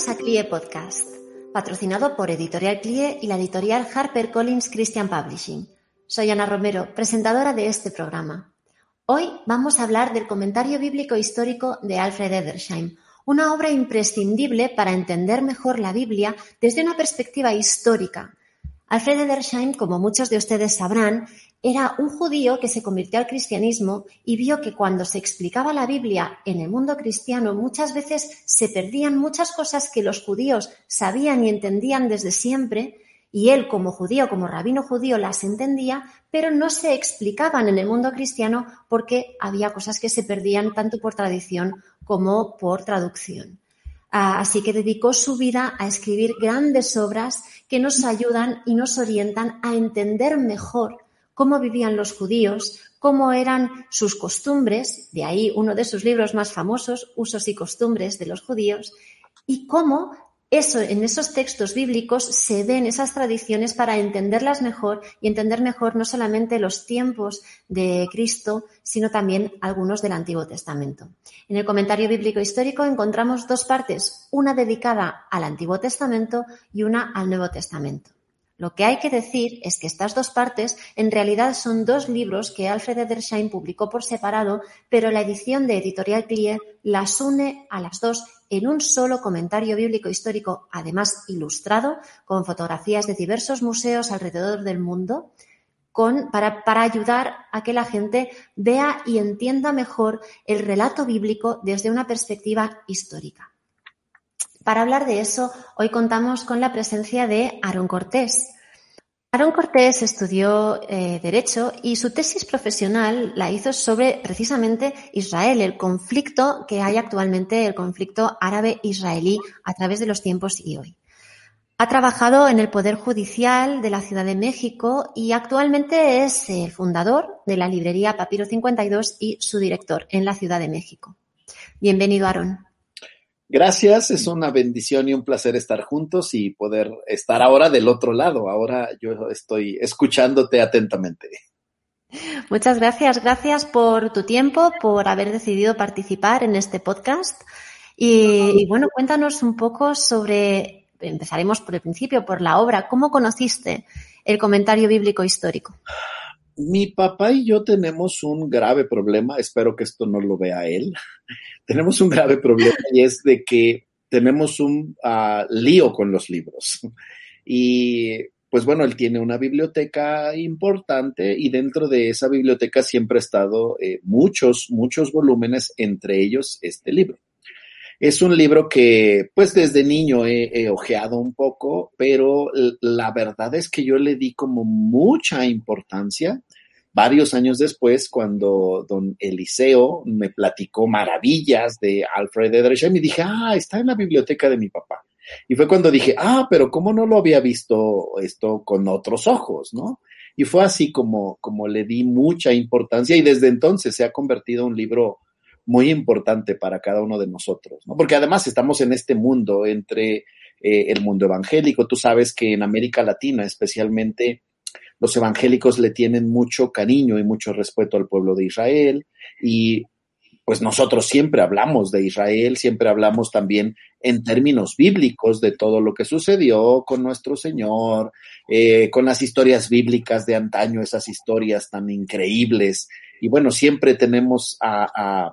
Bienvenidos a CLIE Podcast, patrocinado por Editorial CLIE y la editorial HarperCollins Christian Publishing. Soy Ana Romero, presentadora de este programa. Hoy vamos a hablar del comentario bíblico histórico de Alfred Edersheim, una obra imprescindible para entender mejor la Biblia desde una perspectiva histórica. Alfred Edersheim, como muchos de ustedes sabrán, era un judío que se convirtió al cristianismo y vio que cuando se explicaba la Biblia en el mundo cristiano muchas veces se perdían muchas cosas que los judíos sabían y entendían desde siempre y él como judío, como rabino judío, las entendía, pero no se explicaban en el mundo cristiano porque había cosas que se perdían tanto por tradición como por traducción. Ah, así que dedicó su vida a escribir grandes obras que nos ayudan y nos orientan a entender mejor cómo vivían los judíos, cómo eran sus costumbres, de ahí uno de sus libros más famosos, Usos y costumbres de los judíos, y cómo eso, en esos textos bíblicos se ven esas tradiciones para entenderlas mejor y entender mejor no solamente los tiempos de Cristo, sino también algunos del Antiguo Testamento. En el comentario bíblico histórico encontramos dos partes, una dedicada al Antiguo Testamento y una al Nuevo Testamento. Lo que hay que decir es que estas dos partes en realidad son dos libros que Alfred Edersheim publicó por separado, pero la edición de Editorial Clear las une a las dos en un solo comentario bíblico histórico, además ilustrado, con fotografías de diversos museos alrededor del mundo, con, para, para ayudar a que la gente vea y entienda mejor el relato bíblico desde una perspectiva histórica. Para hablar de eso, hoy contamos con la presencia de Aaron Cortés. Aaron Cortés estudió eh, Derecho y su tesis profesional la hizo sobre precisamente Israel, el conflicto que hay actualmente, el conflicto árabe-israelí a través de los tiempos y hoy. Ha trabajado en el Poder Judicial de la Ciudad de México y actualmente es el fundador de la librería Papiro 52 y su director en la Ciudad de México. Bienvenido, Aaron. Gracias, es una bendición y un placer estar juntos y poder estar ahora del otro lado. Ahora yo estoy escuchándote atentamente. Muchas gracias, gracias por tu tiempo, por haber decidido participar en este podcast. Y, y, bueno, cuéntanos un poco sobre, empezaremos por el principio, por la obra. ¿Cómo conociste el comentario bíblico histórico? Mi papá y yo tenemos un grave problema, espero que esto no lo vea él, tenemos un grave problema y es de que tenemos un uh, lío con los libros. Y pues bueno, él tiene una biblioteca importante y dentro de esa biblioteca siempre ha estado eh, muchos, muchos volúmenes, entre ellos este libro. Es un libro que, pues desde niño he, ojeado un poco, pero la verdad es que yo le di como mucha importancia varios años después, cuando don Eliseo me platicó maravillas de Alfred Edersheim y dije, ah, está en la biblioteca de mi papá. Y fue cuando dije, ah, pero ¿cómo no lo había visto esto con otros ojos, no? Y fue así como, como le di mucha importancia y desde entonces se ha convertido en un libro muy importante para cada uno de nosotros, ¿no? Porque además estamos en este mundo entre eh, el mundo evangélico. Tú sabes que en América Latina, especialmente, los evangélicos le tienen mucho cariño y mucho respeto al pueblo de Israel y pues nosotros siempre hablamos de Israel, siempre hablamos también en términos bíblicos de todo lo que sucedió con nuestro Señor, eh, con las historias bíblicas de antaño, esas historias tan increíbles. Y bueno, siempre tenemos a,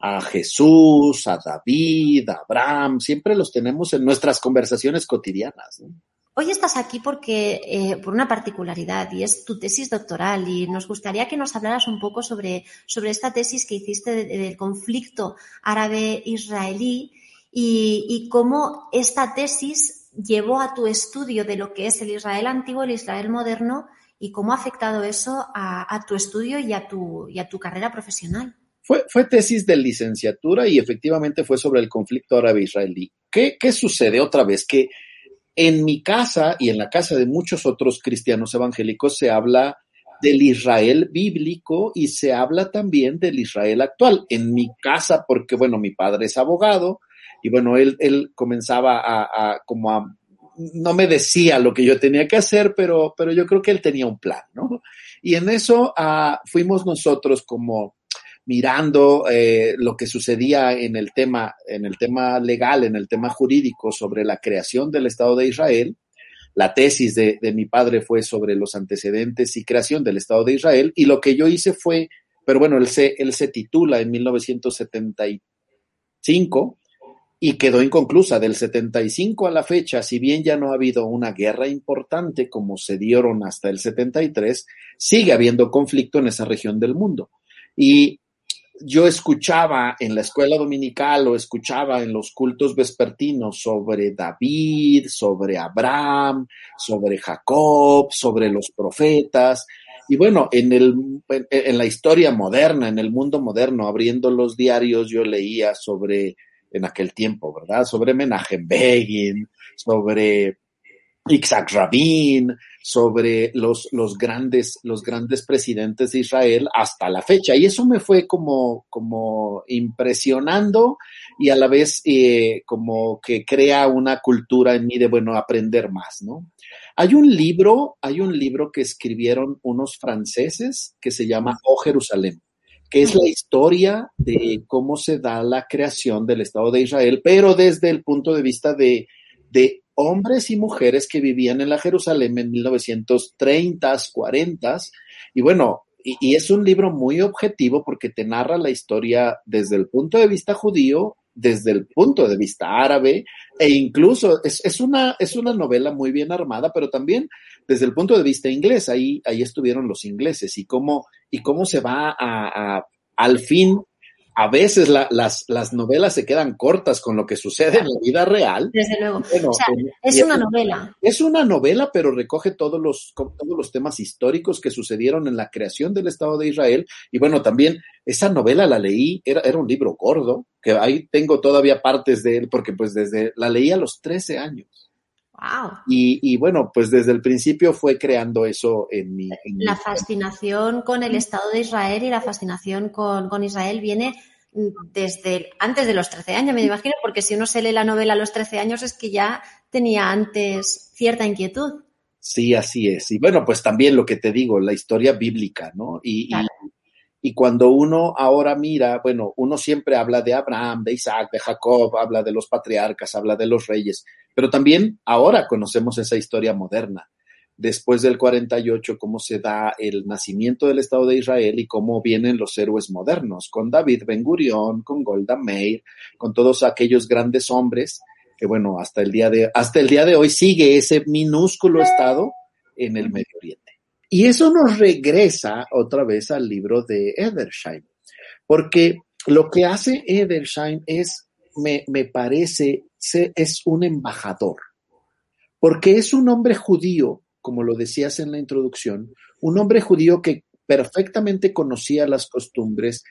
a Jesús, a David, a Abraham, siempre los tenemos en nuestras conversaciones cotidianas. ¿no? Hoy estás aquí porque eh, por una particularidad y es tu tesis doctoral y nos gustaría que nos hablaras un poco sobre, sobre esta tesis que hiciste de, de, del conflicto árabe-israelí y, y, cómo esta tesis llevó a tu estudio de lo que es el Israel antiguo, el Israel moderno y cómo ha afectado eso a, tu estudio y a tu, y a tu carrera profesional. Fue, tesis de licenciatura y efectivamente fue sobre el conflicto árabe-israelí. ¿Qué, ¿Qué sucede otra vez? Que en mi casa y en la casa de muchos otros cristianos evangélicos se habla del Israel bíblico y se habla también del Israel actual. En mi casa, porque bueno, mi padre es abogado y bueno, él, él comenzaba a, como a, no me decía lo que yo tenía que hacer, pero, pero yo creo que él tenía un plan, ¿no? Y en eso ah, fuimos nosotros como mirando eh, lo que sucedía en el tema, en el tema legal, en el tema jurídico sobre la creación del Estado de Israel la tesis de, mi padre fue sobre los antecedentes y creación del Estado de Israel y lo que yo hice fue, pero bueno, él se, él se titula en 1975 y quedó inconclusa. Del 75 a la fecha, si bien ya no ha habido una guerra importante como se dieron hasta el 73, sigue habiendo conflicto en esa región del mundo. Y yo escuchaba en la escuela dominical o escuchaba en los cultos vespertinos sobre David, sobre Abraham, sobre Jacob, sobre los profetas. Y bueno, en, el, en, la historia moderna, en el mundo moderno, abriendo los diarios, yo leía sobre, en aquel tiempo, ¿verdad? Sobre Menachem Begin, sobre Isaac Rabin, sobre los, los, grandes, los grandes presidentes de Israel hasta la fecha. Y eso me fue como, como impresionando y a la vez eh, como que crea una cultura en mí de, bueno, aprender más, ¿no? Hay un libro, hay un libro que escribieron unos franceses que se llama Oh Jerusalén que es la historia de cómo se da la creación del Estado de Israel, pero desde el punto de vista de, de hombres y mujeres que vivían en la Jerusalén en 1930, 40. Y bueno, y, es un libro muy objetivo porque te narra la historia desde el punto de vista judío, desde el punto de vista árabe, e incluso es, una, es una novela muy bien armada, pero también desde el punto de vista inglés. Ahí, ahí estuvieron los ingleses y cómo, y cómo se va a al fin a veces las, las, novelas se quedan cortas con lo que sucede en la vida real. Desde luego. es una novela. Es una novela, pero recoge todos los, todos los temas históricos que sucedieron en la creación del Estado de Israel. Y bueno, también esa novela la leí, era, era un libro gordo, que ahí tengo todavía partes de él, porque pues desde la leí a los 13 años. Wow. Y, bueno, pues desde el principio fue creando eso en mi... la fascinación con el Estado de Israel y la fascinación con, Israel viene desde antes de los 13 años, me imagino, porque si uno se lee la novela a los 13 años es que ya tenía antes cierta inquietud. Sí, así es. Y bueno, pues también lo que te digo, la historia bíblica, ¿no? Y, y cuando uno ahora mira, bueno, uno siempre habla de Abraham, de Isaac, de Jacob, habla de los patriarcas, habla de los reyes, pero también ahora conocemos esa historia moderna. Después del 48, cómo se da el nacimiento del Estado de Israel y cómo vienen los héroes modernos, con David Ben Gurión, con Golda Meir, con todos aquellos grandes hombres que, bueno, hasta el día de, hasta el día de hoy sigue ese minúsculo Estado en el Medio Oriente. Y eso nos regresa otra vez al libro de Edersheim, porque lo que hace Edersheim es, me, me parece, es un embajador, porque es un hombre judío, como lo decías en la introducción, un hombre judío que perfectamente conocía las costumbres,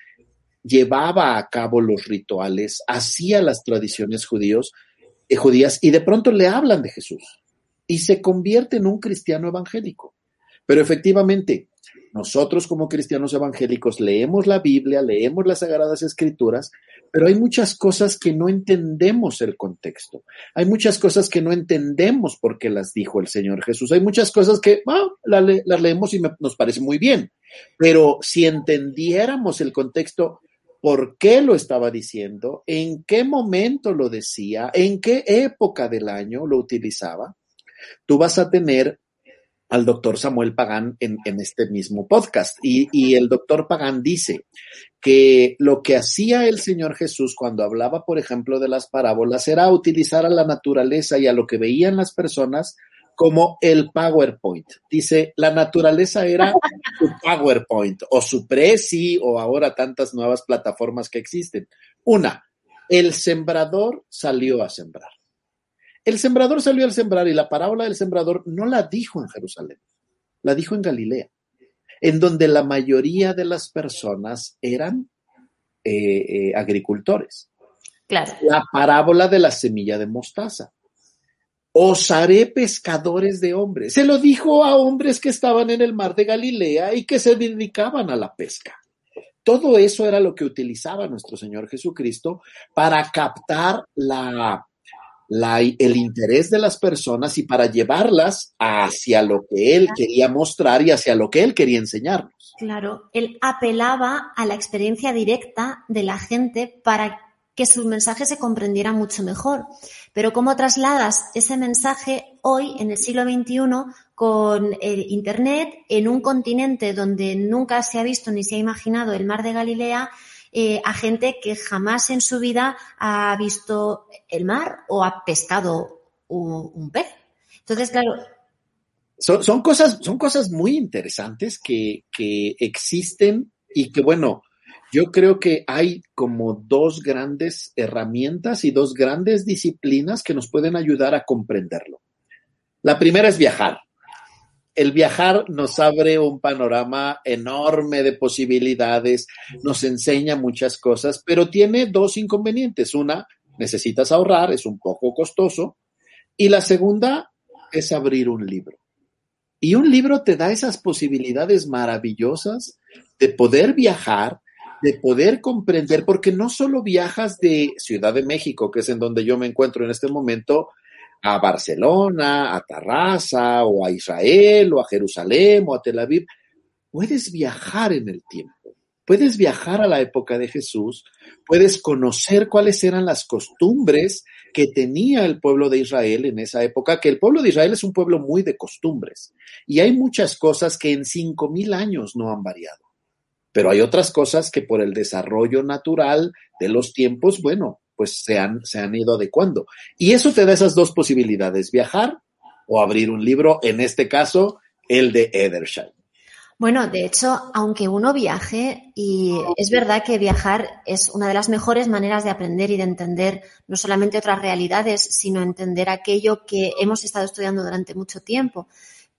llevaba a cabo los rituales, hacía las tradiciones judíos, eh, judías y de pronto le hablan de Jesús y se convierte en un cristiano evangélico. Pero efectivamente, nosotros como cristianos evangélicos leemos la Biblia, leemos las Sagradas Escrituras, pero hay muchas cosas que no entendemos el contexto. Hay muchas cosas que no entendemos por qué las dijo el Señor Jesús. Hay muchas cosas que ah, las, leemos y nos parece muy bien. Pero si entendiéramos el contexto, por qué lo estaba diciendo, en qué momento lo decía, en qué época del año lo utilizaba, tú vas a tener al doctor Samuel Pagán en, este mismo podcast. Y, el doctor Pagán dice que lo que hacía el Señor Jesús cuando hablaba, por ejemplo, de las parábolas era utilizar a la naturaleza y a lo que veían las personas como el PowerPoint. Dice, la naturaleza era su PowerPoint o su Prezi o ahora tantas nuevas plataformas que existen. Una, el sembrador salió a sembrar. El sembrador salió al sembrar y la parábola del sembrador no la dijo en Jerusalén. La dijo en Galilea, en donde la mayoría de las personas eran eh, eh, agricultores. Claro. La parábola de la semilla de mostaza. Os haré pescadores de hombres. Se lo dijo a hombres que estaban en el mar de Galilea y que se dedicaban a la pesca. Todo eso era lo que utilizaba nuestro Señor Jesucristo para captar la, el interés de las personas y para llevarlas hacia lo que Él quería mostrar y hacia lo que Él quería enseñarnos. Claro, Él apelaba a la experiencia directa de la gente para que su mensaje se comprendiera mucho mejor. Pero ¿cómo trasladas ese mensaje hoy, en el siglo XXI, con el Internet, en un continente donde nunca se ha visto ni se ha imaginado el mar de Galilea, eh, a gente que jamás en su vida ha visto el mar o ha pescado un, pez? Entonces, claro, son, cosas, son cosas muy interesantes que, que, existen y que, bueno, yo creo que hay como dos grandes herramientas y dos grandes disciplinas que nos pueden ayudar a comprenderlo. La primera es viajar. El viajar nos abre un panorama enorme de posibilidades, nos enseña muchas cosas, pero tiene dos inconvenientes. Una, necesitas ahorrar, es un poco costoso. Y la segunda es abrir un libro. Y un libro te da esas posibilidades maravillosas de poder viajar, de poder comprender, porque no solo viajas de Ciudad de México, que es en donde yo me encuentro en este momento, a Barcelona, a Tarrasa, o a Israel, o a Jerusalén, o a Tel Aviv, puedes viajar en el tiempo. Puedes viajar a la época de Jesús, puedes conocer cuáles eran las costumbres que tenía el pueblo de Israel en esa época, que el pueblo de Israel es un pueblo muy de costumbres y hay muchas cosas que en cinco mil años no han variado. Pero hay otras cosas que por el desarrollo natural de los tiempos, bueno, pues se han, se han ido adecuando. Y eso te da esas dos posibilidades, viajar o abrir un libro, en este caso, el de Edersheim. Bueno, de hecho, aunque uno viaje, y es verdad que viajar es una de las mejores maneras de aprender y de entender no solamente otras realidades, sino entender aquello que hemos estado estudiando durante mucho tiempo.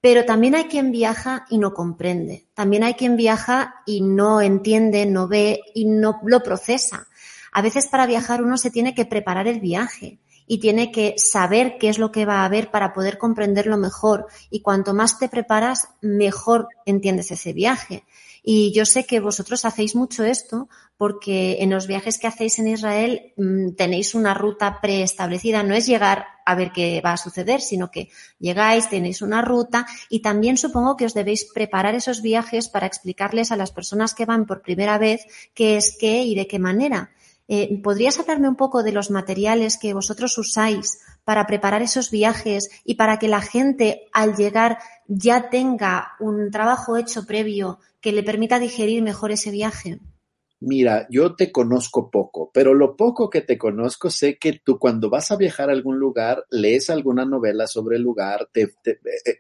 Pero también hay quien viaja y no comprende. También hay quien viaja y no entiende, no ve y no lo procesa. A veces para viajar uno se tiene que preparar el viaje y tiene que saber qué es lo que va a ver para poder comprenderlo mejor. Y cuanto más te preparas, mejor entiendes ese viaje. Y yo sé que vosotros hacéis mucho esto porque en los viajes que hacéis en Israel mm, tenéis una ruta preestablecida. No es llegar a ver qué va a suceder, sino que llegáis, tenéis una ruta y también supongo que os debéis preparar esos viajes para explicarles a las personas que van por primera vez qué es qué y de qué manera. Eh, ¿Podrías hablarme un poco de los materiales que vosotros usáis para preparar esos viajes y para que la gente al llegar ya tenga un trabajo hecho previo que le permita digerir mejor ese viaje? Mira, yo te conozco poco, pero lo poco que te conozco sé que tú cuando vas a viajar a algún lugar, lees alguna novela sobre el lugar, eh,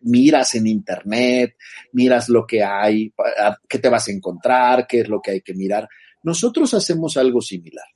miras en internet, miras lo que hay, qué te vas a encontrar, qué es lo que hay que mirar. Nosotros hacemos algo similar.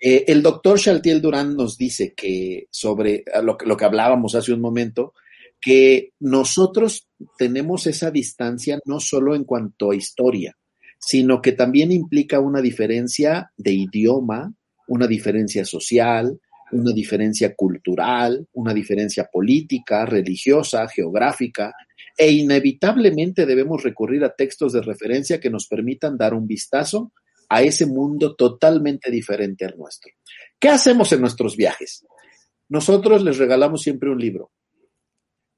Eh, el doctor Chaltiel Durán nos dice que sobre lo, lo que hablábamos hace un momento, que nosotros tenemos esa distancia no solo en cuanto a historia, sino que también implica una diferencia de idioma, una diferencia social, una diferencia cultural, una diferencia política, religiosa, geográfica, e inevitablemente debemos recurrir a textos de referencia que nos permitan dar un vistazo a ese mundo totalmente diferente al nuestro. ¿Qué hacemos en nuestros viajes? Nosotros les regalamos siempre un libro.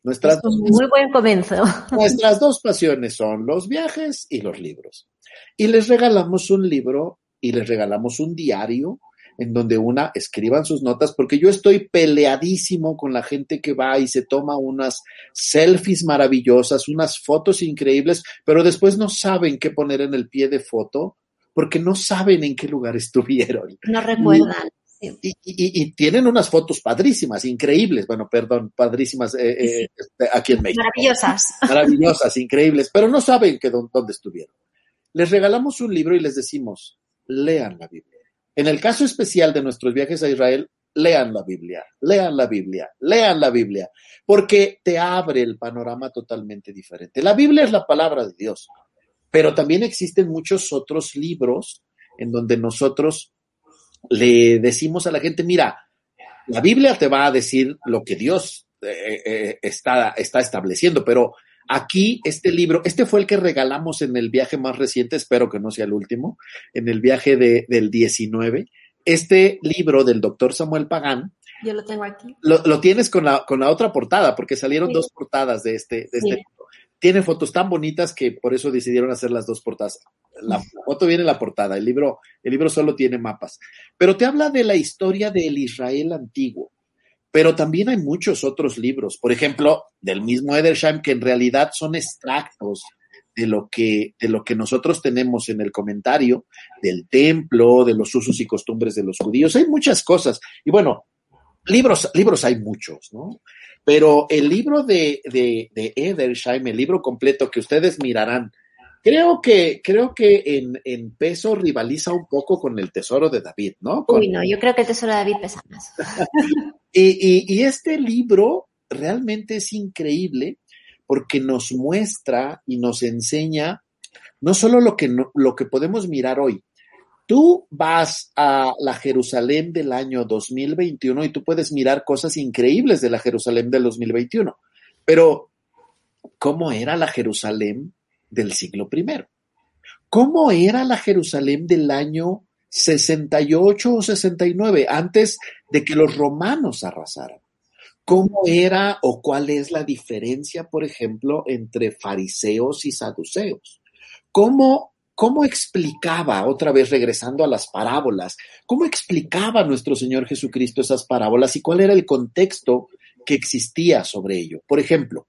Nuestras, muy buen comienzo. Nuestras dos pasiones son los viajes y los libros. Y les regalamos un libro y les regalamos un diario en donde una escriban sus notas, porque yo estoy peleadísimo con la gente que va y se toma unas selfies maravillosas, unas fotos increíbles, pero después no saben qué poner en el pie de foto porque no saben en qué lugar estuvieron. No recuerdan. Y, tienen unas fotos padrísimas, increíbles, bueno, perdón, padrísimas eh, eh, este, aquí en México. Maravillosas. Maravillosas, increíbles, pero no saben que dónde estuvieron. Les regalamos un libro y les decimos, lean la Biblia. En el caso especial de nuestros viajes a Israel, lean la Biblia, lean la Biblia, lean la Biblia, porque te abre el panorama totalmente diferente. La Biblia es la palabra de Dios, pero también existen muchos otros libros en donde nosotros le decimos a la gente, mira, la Biblia te va a decir lo que Dios eh, eh, está, está estableciendo, pero aquí este libro, este fue el que regalamos en el viaje más reciente, espero que no sea el último, en el viaje de, del 19. Este libro del doctor Samuel Pagán. Yo lo tengo aquí. Lo, tienes con la, con la otra portada, porque salieron dos portadas de este, de este libro. Tiene fotos tan bonitas que por eso decidieron hacer las dos portadas. La, foto viene en la portada, el libro, el libro solo tiene mapas. Pero te habla de la historia del Israel antiguo. Pero también hay muchos otros libros, por ejemplo, del mismo Edersheim, que en realidad son extractos de lo que, de lo que nosotros tenemos en el comentario del templo, de los usos y costumbres de los judíos. Hay muchas cosas. Y bueno, libros, libros hay muchos, ¿no? Pero el libro de, de, de Edersheim, el libro completo que ustedes mirarán Creo que, creo que en, en, peso rivaliza un poco con el tesoro de David, ¿no? Uy, no, yo creo que el tesoro de David pesa más. y, y, y, este libro realmente es increíble porque nos muestra y nos enseña no solo lo que, no, lo que podemos mirar hoy. Tú vas a la Jerusalén del año 2021 y tú puedes mirar cosas increíbles de la Jerusalén del 2021, pero ¿cómo era la Jerusalén del siglo I. ¿Cómo era la Jerusalén del año 68 o 69, antes de que los romanos arrasaran? ¿Cómo era o cuál es la diferencia, por ejemplo, entre fariseos y saduceos? ¿Cómo, cómo explicaba, otra vez regresando a las parábolas, cómo explicaba nuestro Señor Jesucristo esas parábolas y cuál era el contexto que existía sobre ello? Por ejemplo,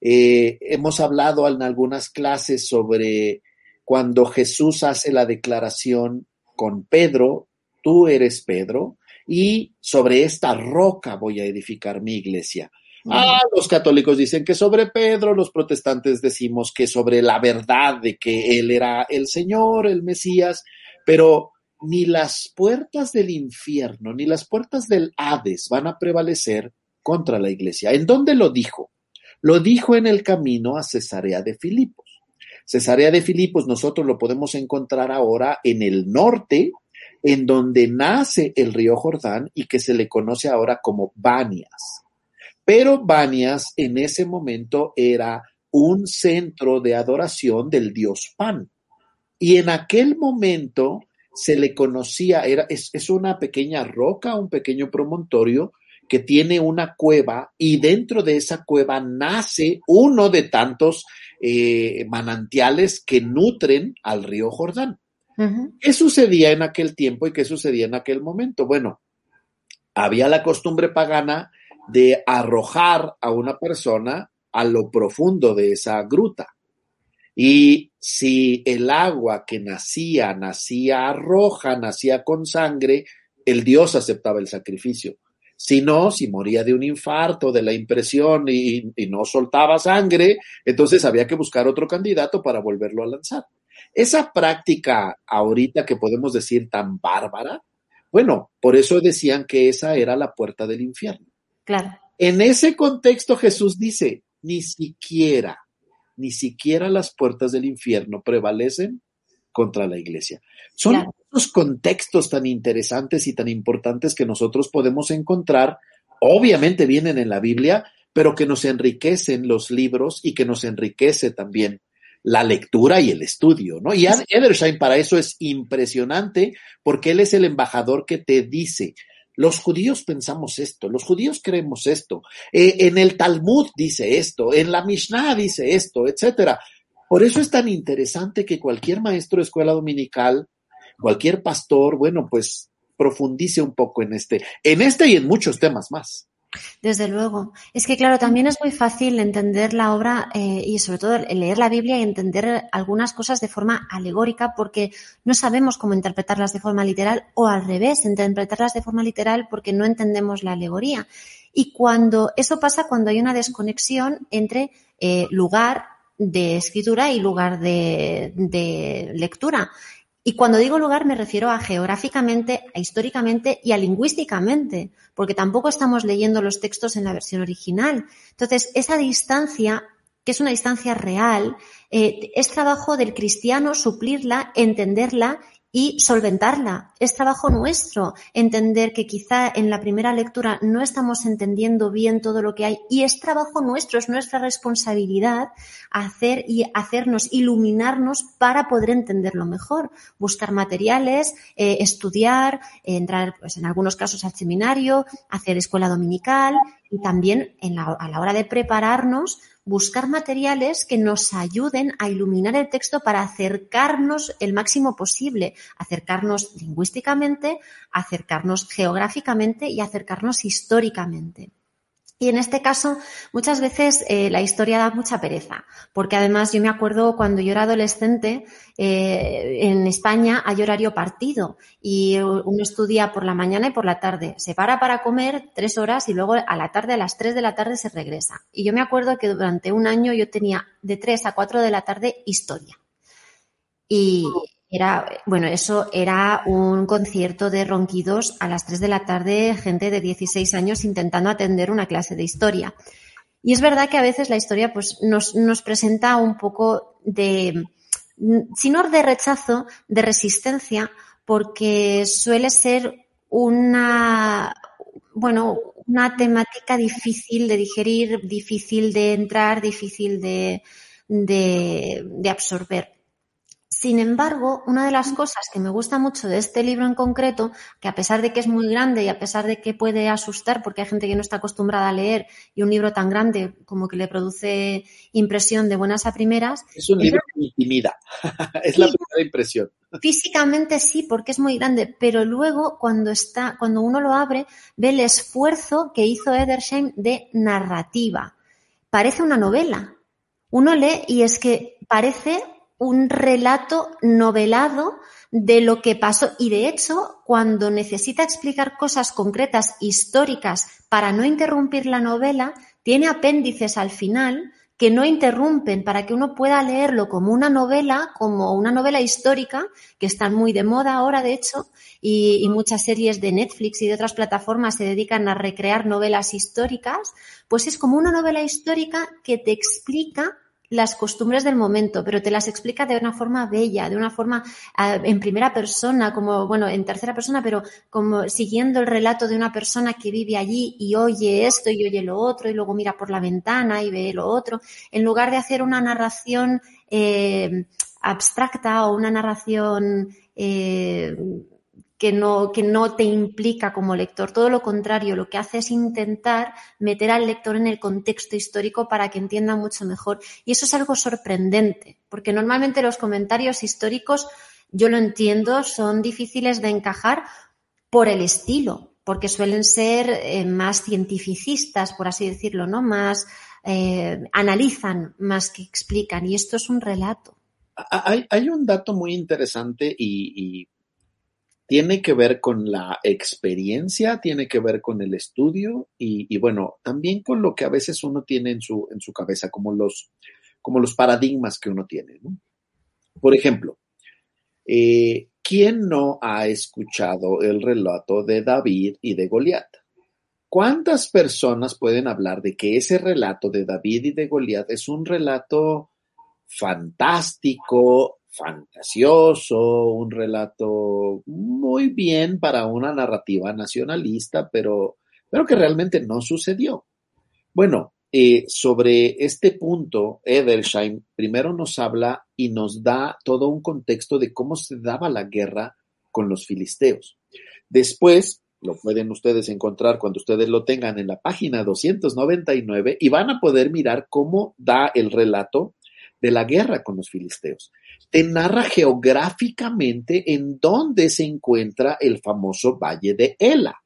eh, hemos hablado en algunas clases sobre cuando Jesús hace la declaración con Pedro, tú eres Pedro, y sobre esta roca voy a edificar mi iglesia. Ah, los católicos dicen que sobre Pedro, los protestantes decimos que sobre la verdad de que él era el Señor, el Mesías, pero ni las puertas del infierno ni las puertas del Hades van a prevalecer contra la iglesia. ¿En dónde lo dijo? Lo dijo en el camino a Cesarea de Filipos. Cesarea de Filipos nosotros lo podemos encontrar ahora en el norte, en donde nace el río Jordán y que se le conoce ahora como Banias. Pero Banias en ese momento era un centro de adoración del dios Pan. Y en aquel momento se le conocía, era, es, es una pequeña roca, un pequeño promontorio que tiene una cueva y dentro de esa cueva nace uno de tantos eh, manantiales que nutren al río Jordán. ¿Qué sucedía en aquel tiempo y qué sucedía en aquel momento? Bueno, había la costumbre pagana de arrojar a una persona a lo profundo de esa gruta. Y si el agua que nacía, nacía roja, nacía con sangre, el dios aceptaba el sacrificio. Si no, si moría de un infarto, de la impresión y, y, no soltaba sangre, entonces había que buscar otro candidato para volverlo a lanzar. Esa práctica ahorita que podemos decir tan bárbara, bueno, por eso decían que esa era la puerta del infierno. Claro. En ese contexto Jesús dice, ni siquiera, ni siquiera las puertas del infierno prevalecen contra la iglesia. Son claro. los contextos tan interesantes y tan importantes que nosotros podemos encontrar, obviamente vienen en la Biblia, pero que nos enriquecen los libros y que nos enriquece también la lectura y el estudio, ¿no? Y Edersheim para eso es impresionante porque él es el embajador que te dice, los judíos pensamos esto, los judíos creemos esto, eh, en el Talmud dice esto, en la Mishnah dice esto, etcétera. Por eso es tan interesante que cualquier maestro de escuela dominical, cualquier pastor, bueno, pues profundice un poco en este, en este y en muchos temas más. Desde luego. Es que, claro, también es muy fácil entender la obra eh, y sobre todo leer la Biblia y entender algunas cosas de forma alegórica porque no sabemos cómo interpretarlas de forma literal o al revés, interpretarlas de forma literal porque no entendemos la alegoría. Y cuando eso pasa cuando hay una desconexión entre eh, lugar de escritura y lugar de, de lectura. Y cuando digo lugar me refiero a geográficamente, a históricamente y a lingüísticamente, porque tampoco estamos leyendo los textos en la versión original. Entonces, esa distancia, que es una distancia real, eh, es trabajo del cristiano suplirla, entenderla y solventarla. Es trabajo nuestro entender que quizá en la primera lectura no estamos entendiendo bien todo lo que hay y es trabajo nuestro, es nuestra responsabilidad hacer y hacernos iluminarnos para poder entenderlo mejor. Buscar materiales, eh, estudiar, entrar pues, en algunos casos al seminario, hacer escuela dominical y también a la hora de prepararnos buscar materiales que nos ayuden a iluminar el texto para acercarnos el máximo posible, acercarnos lingüísticamente, acercarnos geográficamente y acercarnos históricamente. Y en este caso, muchas veces eh, la historia da mucha pereza, porque además yo me acuerdo cuando yo era adolescente, eh, en España hay horario partido y uno estudia por la mañana y por la tarde. Se para para comer tres horas y luego a la tarde, a las tres de la tarde se regresa. Y yo me acuerdo que durante un año yo tenía de tres a cuatro de la tarde historia. Y, era, bueno, eso era un concierto de ronquidos a las 3 de la tarde, gente de 16 años intentando atender una clase de historia. Y es verdad que a veces la historia pues, nos, nos presenta un poco de, si no de rechazo, de resistencia, porque suele ser una, bueno, una temática difícil de digerir, difícil de entrar, difícil de, de, de absorber. Sin embargo, una de las cosas que me gusta mucho de este libro en concreto, que a pesar de que es muy grande y a pesar de que puede asustar porque hay gente que no está acostumbrada a leer y un libro tan grande como que le produce impresión de buenas a primeras. Es un libro que intimida, es la primera impresión. Físicamente sí, porque es muy grande, pero luego cuando está, cuando uno lo abre, ve el esfuerzo que hizo Edersheim de narrativa. Parece una novela. Uno lee y es que parece un relato novelado de lo que pasó. Y de hecho cuando necesita explicar cosas concretas históricas para no interrumpir la novela, tiene apéndices al final que no interrumpen para que uno pueda leerlo como una novela, como una novela histórica, que están muy de moda ahora, de hecho, y, y, muchas series de Netflix y de otras plataformas se dedican a recrear novelas históricas, pues es como una novela histórica que te explica las costumbres del momento, pero te las explica de una forma bella, de una forma uh, en primera persona, como, bueno, en tercera persona, pero como siguiendo el relato de una persona que vive allí y oye esto y oye lo otro y luego mira por la ventana y ve lo otro, en lugar de hacer una narración eh, abstracta o una narración eh, que no, que no te implica como lector. Todo lo contrario, lo que hace es intentar meter al lector en el contexto histórico para que entienda mucho mejor. Y eso es algo sorprendente, porque normalmente los comentarios históricos, yo lo entiendo, son difíciles de encajar por el estilo, porque suelen ser eh, más cientificistas, por así decirlo, ¿no? Más eh, analizan más que explican. Y esto es un relato. Hay, hay un dato muy interesante y, y tiene que ver con la experiencia, tiene que ver con el estudio y, y, bueno, también con lo que a veces uno tiene en su, en su cabeza, como los, como los paradigmas que uno tiene. Por ejemplo, eh, ¿quién no ha escuchado el relato de David y de Goliat? ¿Cuántas personas pueden hablar de que ese relato de David y de Goliat es un relato fantástico, fantasioso, un relato muy bien para una narrativa nacionalista, pero, pero que realmente no sucedió. Bueno, eh, sobre este punto, Edersheim primero nos habla y nos da todo un contexto de cómo se daba la guerra con los filisteos. Después, lo pueden ustedes encontrar cuando ustedes lo tengan en la página 299 y van a poder mirar cómo da el relato de la guerra con los filisteos. Te narra geográficamente en dónde se encuentra el famoso Valle de Ela.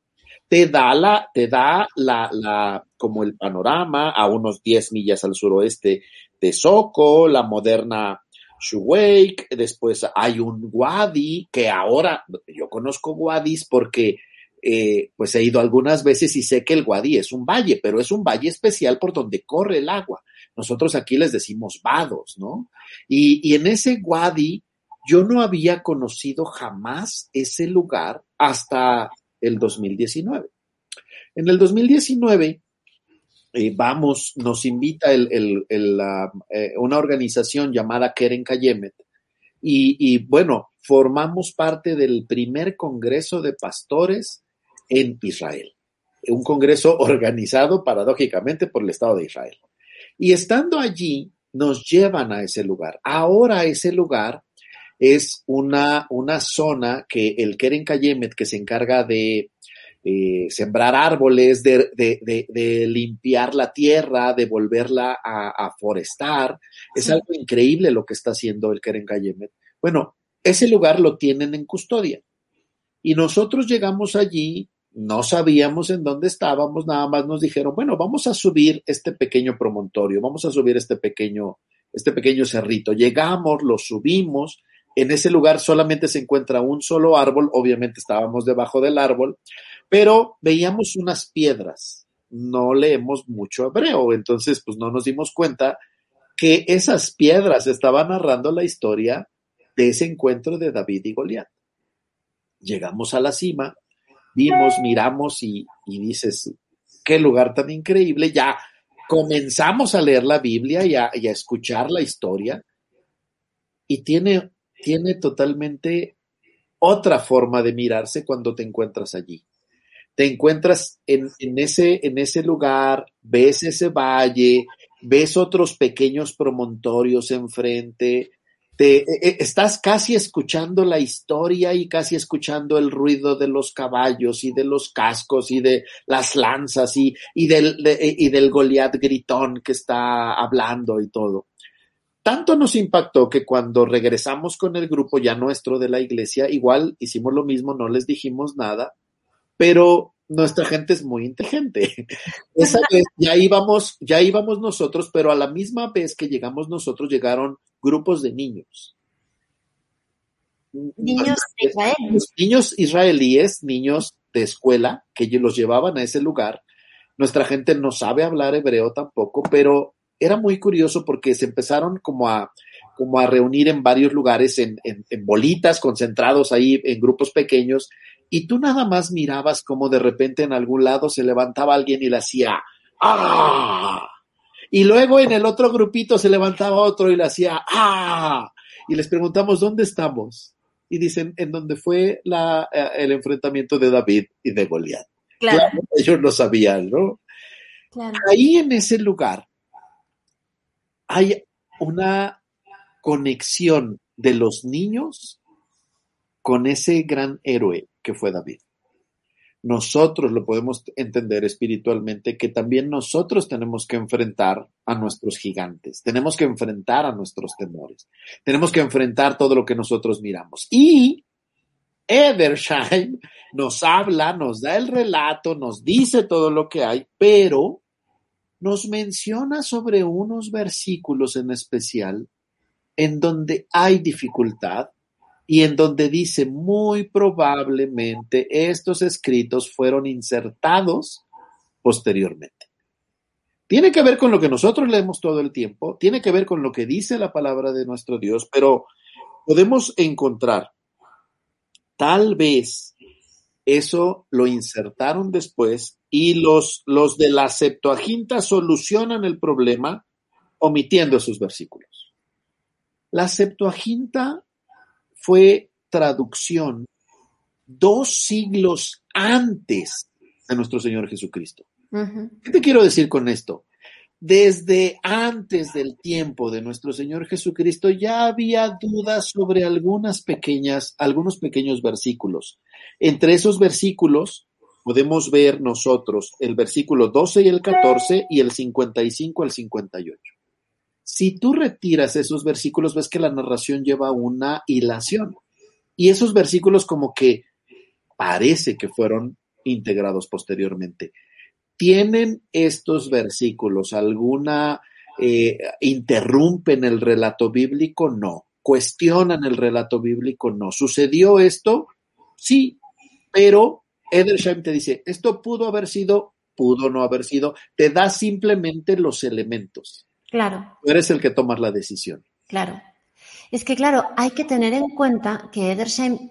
Te da la, te da la, la, como el panorama a unos 10 millas al suroeste de Soco, la moderna Shuweik, después hay un Wadi, que ahora, yo conozco Wadis porque eh, pues he ido algunas veces y sé que el Wadi es un valle, pero es un valle especial por donde corre el agua. Nosotros aquí les decimos vados, ¿no? Y, en ese wadi yo no había conocido jamás ese lugar hasta el 2019. En el 2019 eh, vamos, nos invita eh, una organización llamada Keren Kayemet y, bueno, formamos parte del primer Congreso de Pastores en Israel, un congreso organizado paradójicamente por el Estado de Israel. Y estando allí, nos llevan a ese lugar. Ahora ese lugar es una, una zona que el Keren Kayemet, que se encarga de eh, sembrar árboles, de, limpiar la tierra, de volverla a, forestar. Es algo increíble lo que está haciendo el Keren Kayemet. Bueno, ese lugar lo tienen en custodia. Y nosotros llegamos allí, no sabíamos en dónde estábamos, nada más nos dijeron, bueno, vamos a subir este pequeño promontorio, vamos a subir este pequeño, este pequeño cerrito. Llegamos, lo subimos, en ese lugar solamente se encuentra un solo árbol, obviamente estábamos debajo del árbol, pero veíamos unas piedras. No leemos mucho hebreo, entonces pues no nos dimos cuenta que esas piedras estaban narrando la historia de ese encuentro de David y Goliat. Llegamos a la cima, vimos, miramos y, dices, qué lugar tan increíble. Ya comenzamos a leer la Biblia y a, escuchar la historia y tiene tiene totalmente otra forma de mirarse cuando te encuentras allí. Te encuentras en, ese, en ese lugar, ves ese valle, ves otros pequeños promontorios enfrente, te, e, e, estás casi escuchando la historia y casi escuchando el ruido de los caballos y de los cascos y de las lanzas y, y del, y del Goliat gritón que está hablando y todo. Tanto nos impactó que cuando regresamos con el grupo ya nuestro de la iglesia, igual hicimos lo mismo, no les dijimos nada, pero nuestra gente es muy inteligente. Esa vez ya íbamos, ya íbamos nosotros, pero a la misma vez que llegamos nosotros llegaron grupos de niños. Niños de Israel. Niños israelíes, niños de escuela, que los llevaban a ese lugar. Nuestra gente no sabe hablar hebreo tampoco, pero era muy curioso porque se empezaron como a, como a reunir en varios lugares, en, bolitas, concentrados ahí en grupos pequeños, y tú nada más mirabas como de repente en algún lado se levantaba alguien y le hacía ¡Ah! Y luego en el otro grupito se levantaba otro y le hacía ¡Ah! Y les preguntamos, ¿dónde estamos? Y dicen, en donde fue la, eh, el enfrentamiento de David y de Goliat. Claro. Ellos lo sabían, ¿no? Claro. Ahí en ese lugar hay una conexión de los niños con ese gran héroe que fue David. Nosotros lo podemos entender espiritualmente que también nosotros tenemos que enfrentar a nuestros gigantes, tenemos que enfrentar a nuestros temores, tenemos que enfrentar todo lo que nosotros miramos. Y Edersheim nos habla, nos da el relato, nos dice todo lo que hay, pero nos menciona sobre unos versículos en especial en donde hay dificultad y en donde dice muy probablemente estos escritos fueron insertados posteriormente. Tiene que ver con lo que nosotros leemos todo el tiempo, tiene que ver con lo que dice la palabra de nuestro Dios, pero podemos encontrar tal vez eso lo insertaron después y los, los de la Septuaginta solucionan el problema omitiendo esos versículos. La Septuaginta fue traducción dos siglos antes de nuestro Señor Jesucristo. ¿Qué te quiero decir con esto? Desde antes del tiempo de nuestro Señor Jesucristo ya había dudas sobre algunas pequeñas, algunos pequeños versículos. Entre esos versículos podemos ver nosotros el versículo 12 y el 14 y el 55 al 58. Si tú retiras esos versículos, ves que la narración lleva una hilación. Y esos versículos como que parece que fueron integrados posteriormente. ¿Tienen estos versículos alguna, eh, interrumpen el relato bíblico? No. ¿Cuestionan el relato bíblico? No. ¿Sucedió esto? Sí, pero Edersheim te dice, esto pudo haber sido, pudo no haber sido, te da simplemente los elementos. Claro. Tú eres el que tomas la decisión. Claro. Es que, claro, hay que tener en cuenta que Edersheim,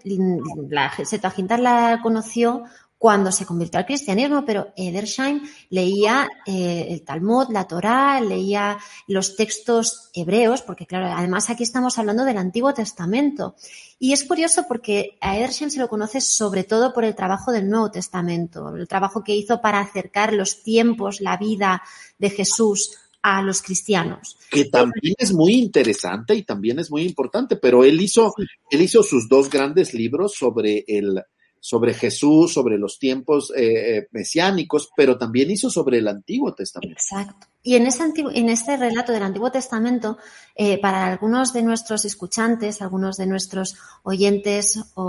la Septuaginta la conoció cuando se convirtió al cristianismo, pero Edersheim leía eh, el Talmud, la Torá, leía los textos hebreos, porque claro, además aquí estamos hablando del Antiguo Testamento. Y es curioso porque a Edersheim se lo conoce sobre todo por el trabajo del Nuevo Testamento, el trabajo que hizo para acercar los tiempos, la vida de Jesús a los cristianos. Que también es muy interesante y también es muy importante, pero él hizo, él hizo sus dos grandes libros sobre el, sobre Jesús, sobre los tiempos eh, eh, mesiánicos, pero también hizo sobre el Antiguo Testamento. Exacto. Y en, ese en este relato del Antiguo Testamento, eh, para algunos de nuestros escuchantes, algunos de nuestros oyentes o,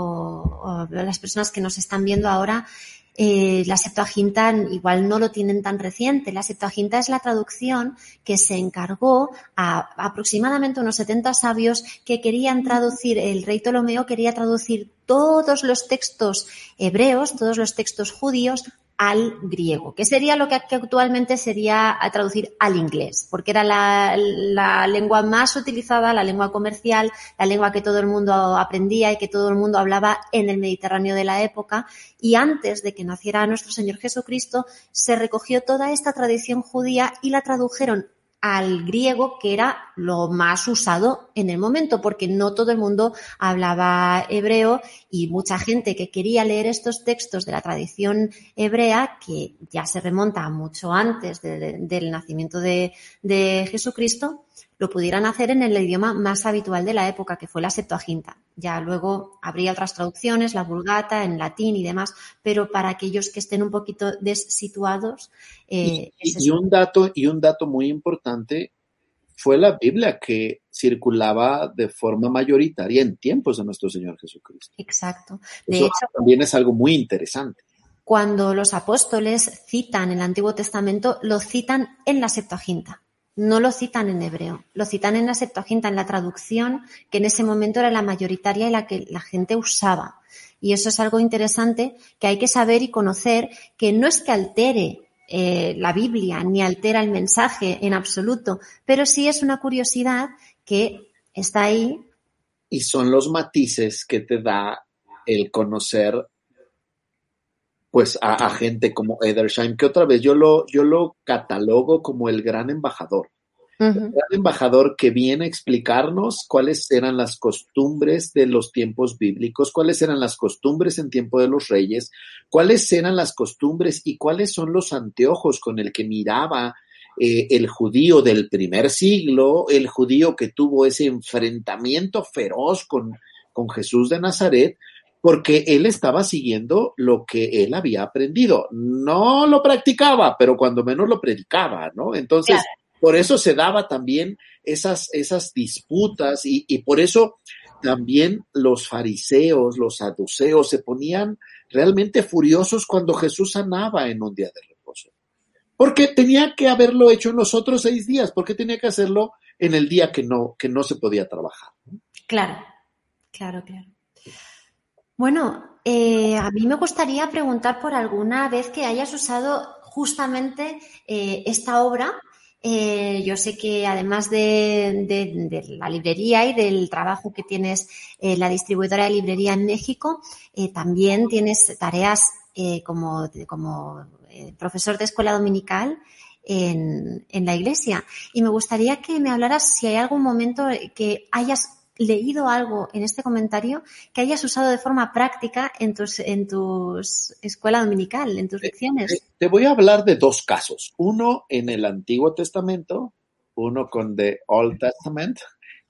o las personas que nos están viendo ahora, eh, la Septuaginta igual no lo tienen tan reciente. La Septuaginta es la traducción que se encargó a aproximadamente unos 70 sabios que querían traducir, el rey Ptolomeo quería traducir todos los textos hebreos, todos los textos judíos al griego, que sería lo que actualmente sería a traducir al inglés, porque era la, la, lengua más utilizada, la lengua comercial, la lengua que todo el mundo aprendía y que todo el mundo hablaba en el Mediterráneo de la época. Y antes de que naciera nuestro Señor Jesucristo, se recogió toda esta tradición judía y la tradujeron al griego, que era lo más usado en el momento, porque no todo el mundo hablaba hebreo y mucha gente que quería leer estos textos de la tradición hebrea, que ya se remonta mucho antes del nacimiento de, de Jesucristo, lo pudieran hacer en el idioma más habitual de la época, que fue la Septuaginta. Ya luego habría otras traducciones, la Vulgata, en latín y demás, pero para aquellos que estén un poquito dessituados. Eh, y, un dato, y un dato muy importante fue la Biblia que circulaba de forma mayoritaria en tiempos de nuestro Señor Jesucristo. Exacto. De hecho, también es algo muy interesante. Cuando los apóstoles citan el Antiguo Testamento, lo citan en la Septuaginta no lo citan en hebreo, lo citan en la Septuaginta, en la traducción que en ese momento era la mayoritaria y la que la gente usaba. Y eso es algo interesante que hay que saber y conocer, que no es que altere eh, la Biblia ni altera el mensaje en absoluto, pero sí es una curiosidad que está ahí. Y son los matices que te da el conocer pues a, gente como Edersheim, que otra vez yo lo, yo lo catalogo como el gran embajador. El gran embajador que viene a explicarnos cuáles eran las costumbres de los tiempos bíblicos, cuáles eran las costumbres en tiempo de los reyes, cuáles eran las costumbres y cuáles son los anteojos con el que miraba eh, el judío del primer siglo, el judío que tuvo ese enfrentamiento feroz con, con Jesús de Nazaret, porque él estaba siguiendo lo que él había aprendido. No lo practicaba, pero cuando menos lo predicaba, ¿no? Entonces, por eso se daba también esas, esas disputas y, y por eso también los fariseos, los saduceos se ponían realmente furiosos cuando Jesús sanaba en un día de reposo. Porque tenía que haberlo hecho en los otros seis días, porque tenía que hacerlo en el día que no, que no se podía trabajar. Claro, claro, claro. Bueno, eh, a mí me gustaría preguntar por alguna vez que hayas usado justamente eh, esta obra. Eh, yo sé que además de, la librería y del trabajo que tienes en la distribuidora de librería en México, también tienes tareas como, como profesor de escuela dominical en, en la iglesia. Y me gustaría que me hablaras si hay algún momento que hayas leído algo en este comentario que hayas usado de forma práctica en tus, en tus escuela dominical, en tus lecciones. Te voy a hablar de dos casos. Uno en el Antiguo Testamento, uno con The Old Testament,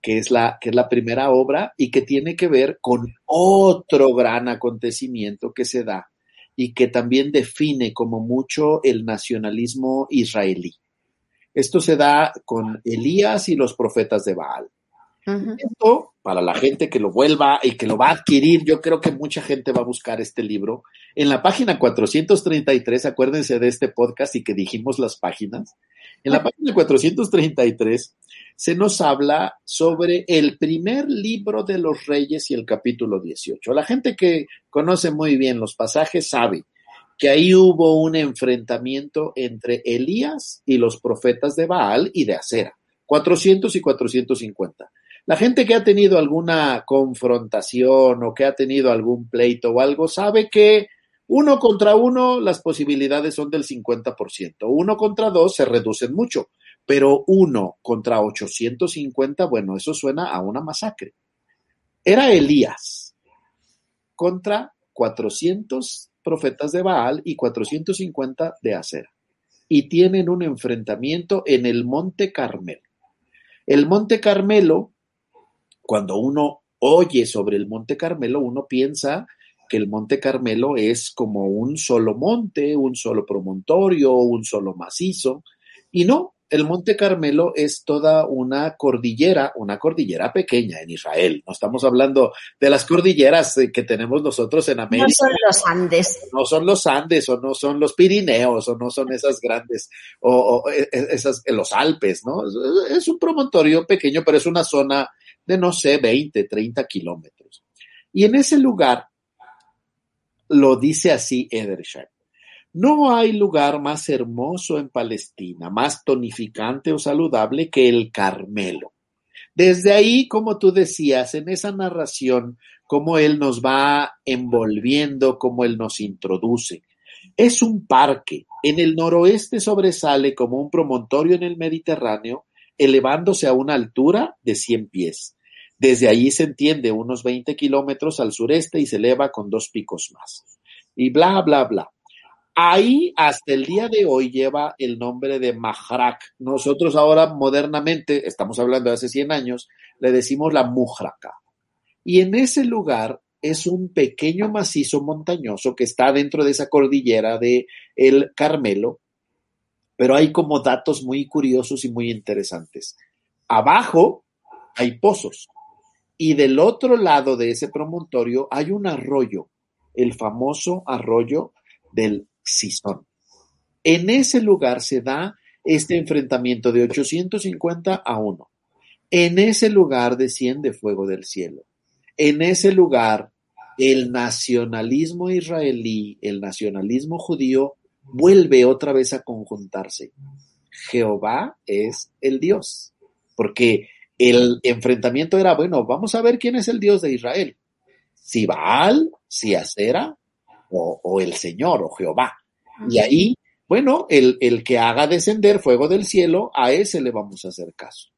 que es la, que es la primera obra y que tiene que ver con otro gran acontecimiento que se da y que también define como mucho el nacionalismo israelí. Esto se da con Elías y los profetas de Baal. Esto, para la gente que lo vuelva y que lo va a adquirir, yo creo que mucha gente va a buscar este libro. En la página 433, acuérdense de este podcast y que dijimos las páginas. En la página 433 se nos habla sobre el primer libro de los reyes y el capítulo 18. La gente que conoce muy bien los pasajes sabe que ahí hubo un enfrentamiento entre Elías y los profetas de Baal y de Acera, 400 y 450. La gente que ha tenido alguna confrontación o que ha tenido algún pleito o algo sabe que uno contra uno las posibilidades son del 50%, uno contra dos se reducen mucho, pero uno contra 850, bueno, eso suena a una masacre. Era Elías contra 400 profetas de Baal y 450 de Acera. Y tienen un enfrentamiento en el Monte Carmelo. El Monte Carmelo, cuando uno oye sobre el Monte Carmelo, uno piensa que el Monte Carmelo es como un solo monte, un solo promontorio, un solo macizo. Y no, el Monte Carmelo es toda una cordillera, una cordillera pequeña en Israel. No estamos hablando de las cordilleras que tenemos nosotros en América. No son los Andes. No son los Andes, o no son los Pirineos, o no son esas grandes, o, e, e, esas, los Alpes, ¿no? Es un promontorio pequeño, pero es una zona de, no sé, 20, 30 kilómetros. Y en ese lugar, lo dice así Edersheim, no hay lugar más hermoso en Palestina, más tonificante o saludable que el Carmelo. Desde ahí, como tú decías, en esa narración, cómo Él nos va envolviendo, cómo Él nos introduce. Es un parque. En el noroeste sobresale como un promontorio en el Mediterráneo, elevándose a una altura de 100 pies. Desde allí se entiende unos 20 kilómetros al sureste y se eleva con dos picos más. Y bla, bla, bla. Ahí hasta el día de hoy lleva el nombre de Mahrak. Nosotros ahora modernamente, estamos hablando de hace 100 años, le decimos la Mujraka. Y en ese lugar es un pequeño macizo montañoso que está dentro de esa cordillera de el Carmelo, pero hay como datos muy curiosos y muy interesantes. Abajo hay pozos y del otro lado de ese promontorio hay un arroyo, el famoso arroyo del Sison. En ese lugar se da este enfrentamiento de 850 a 1. En ese lugar desciende fuego del cielo. En ese lugar el nacionalismo israelí, el nacionalismo judío vuelve otra vez a conjuntarse. Jehová es el Dios, porque el enfrentamiento era, bueno, vamos a ver quién es el Dios de Israel, si Baal, si Acera o, el Señor o Jehová. Y ahí, bueno, el, el que haga descender fuego del cielo, a ese le vamos a hacer caso.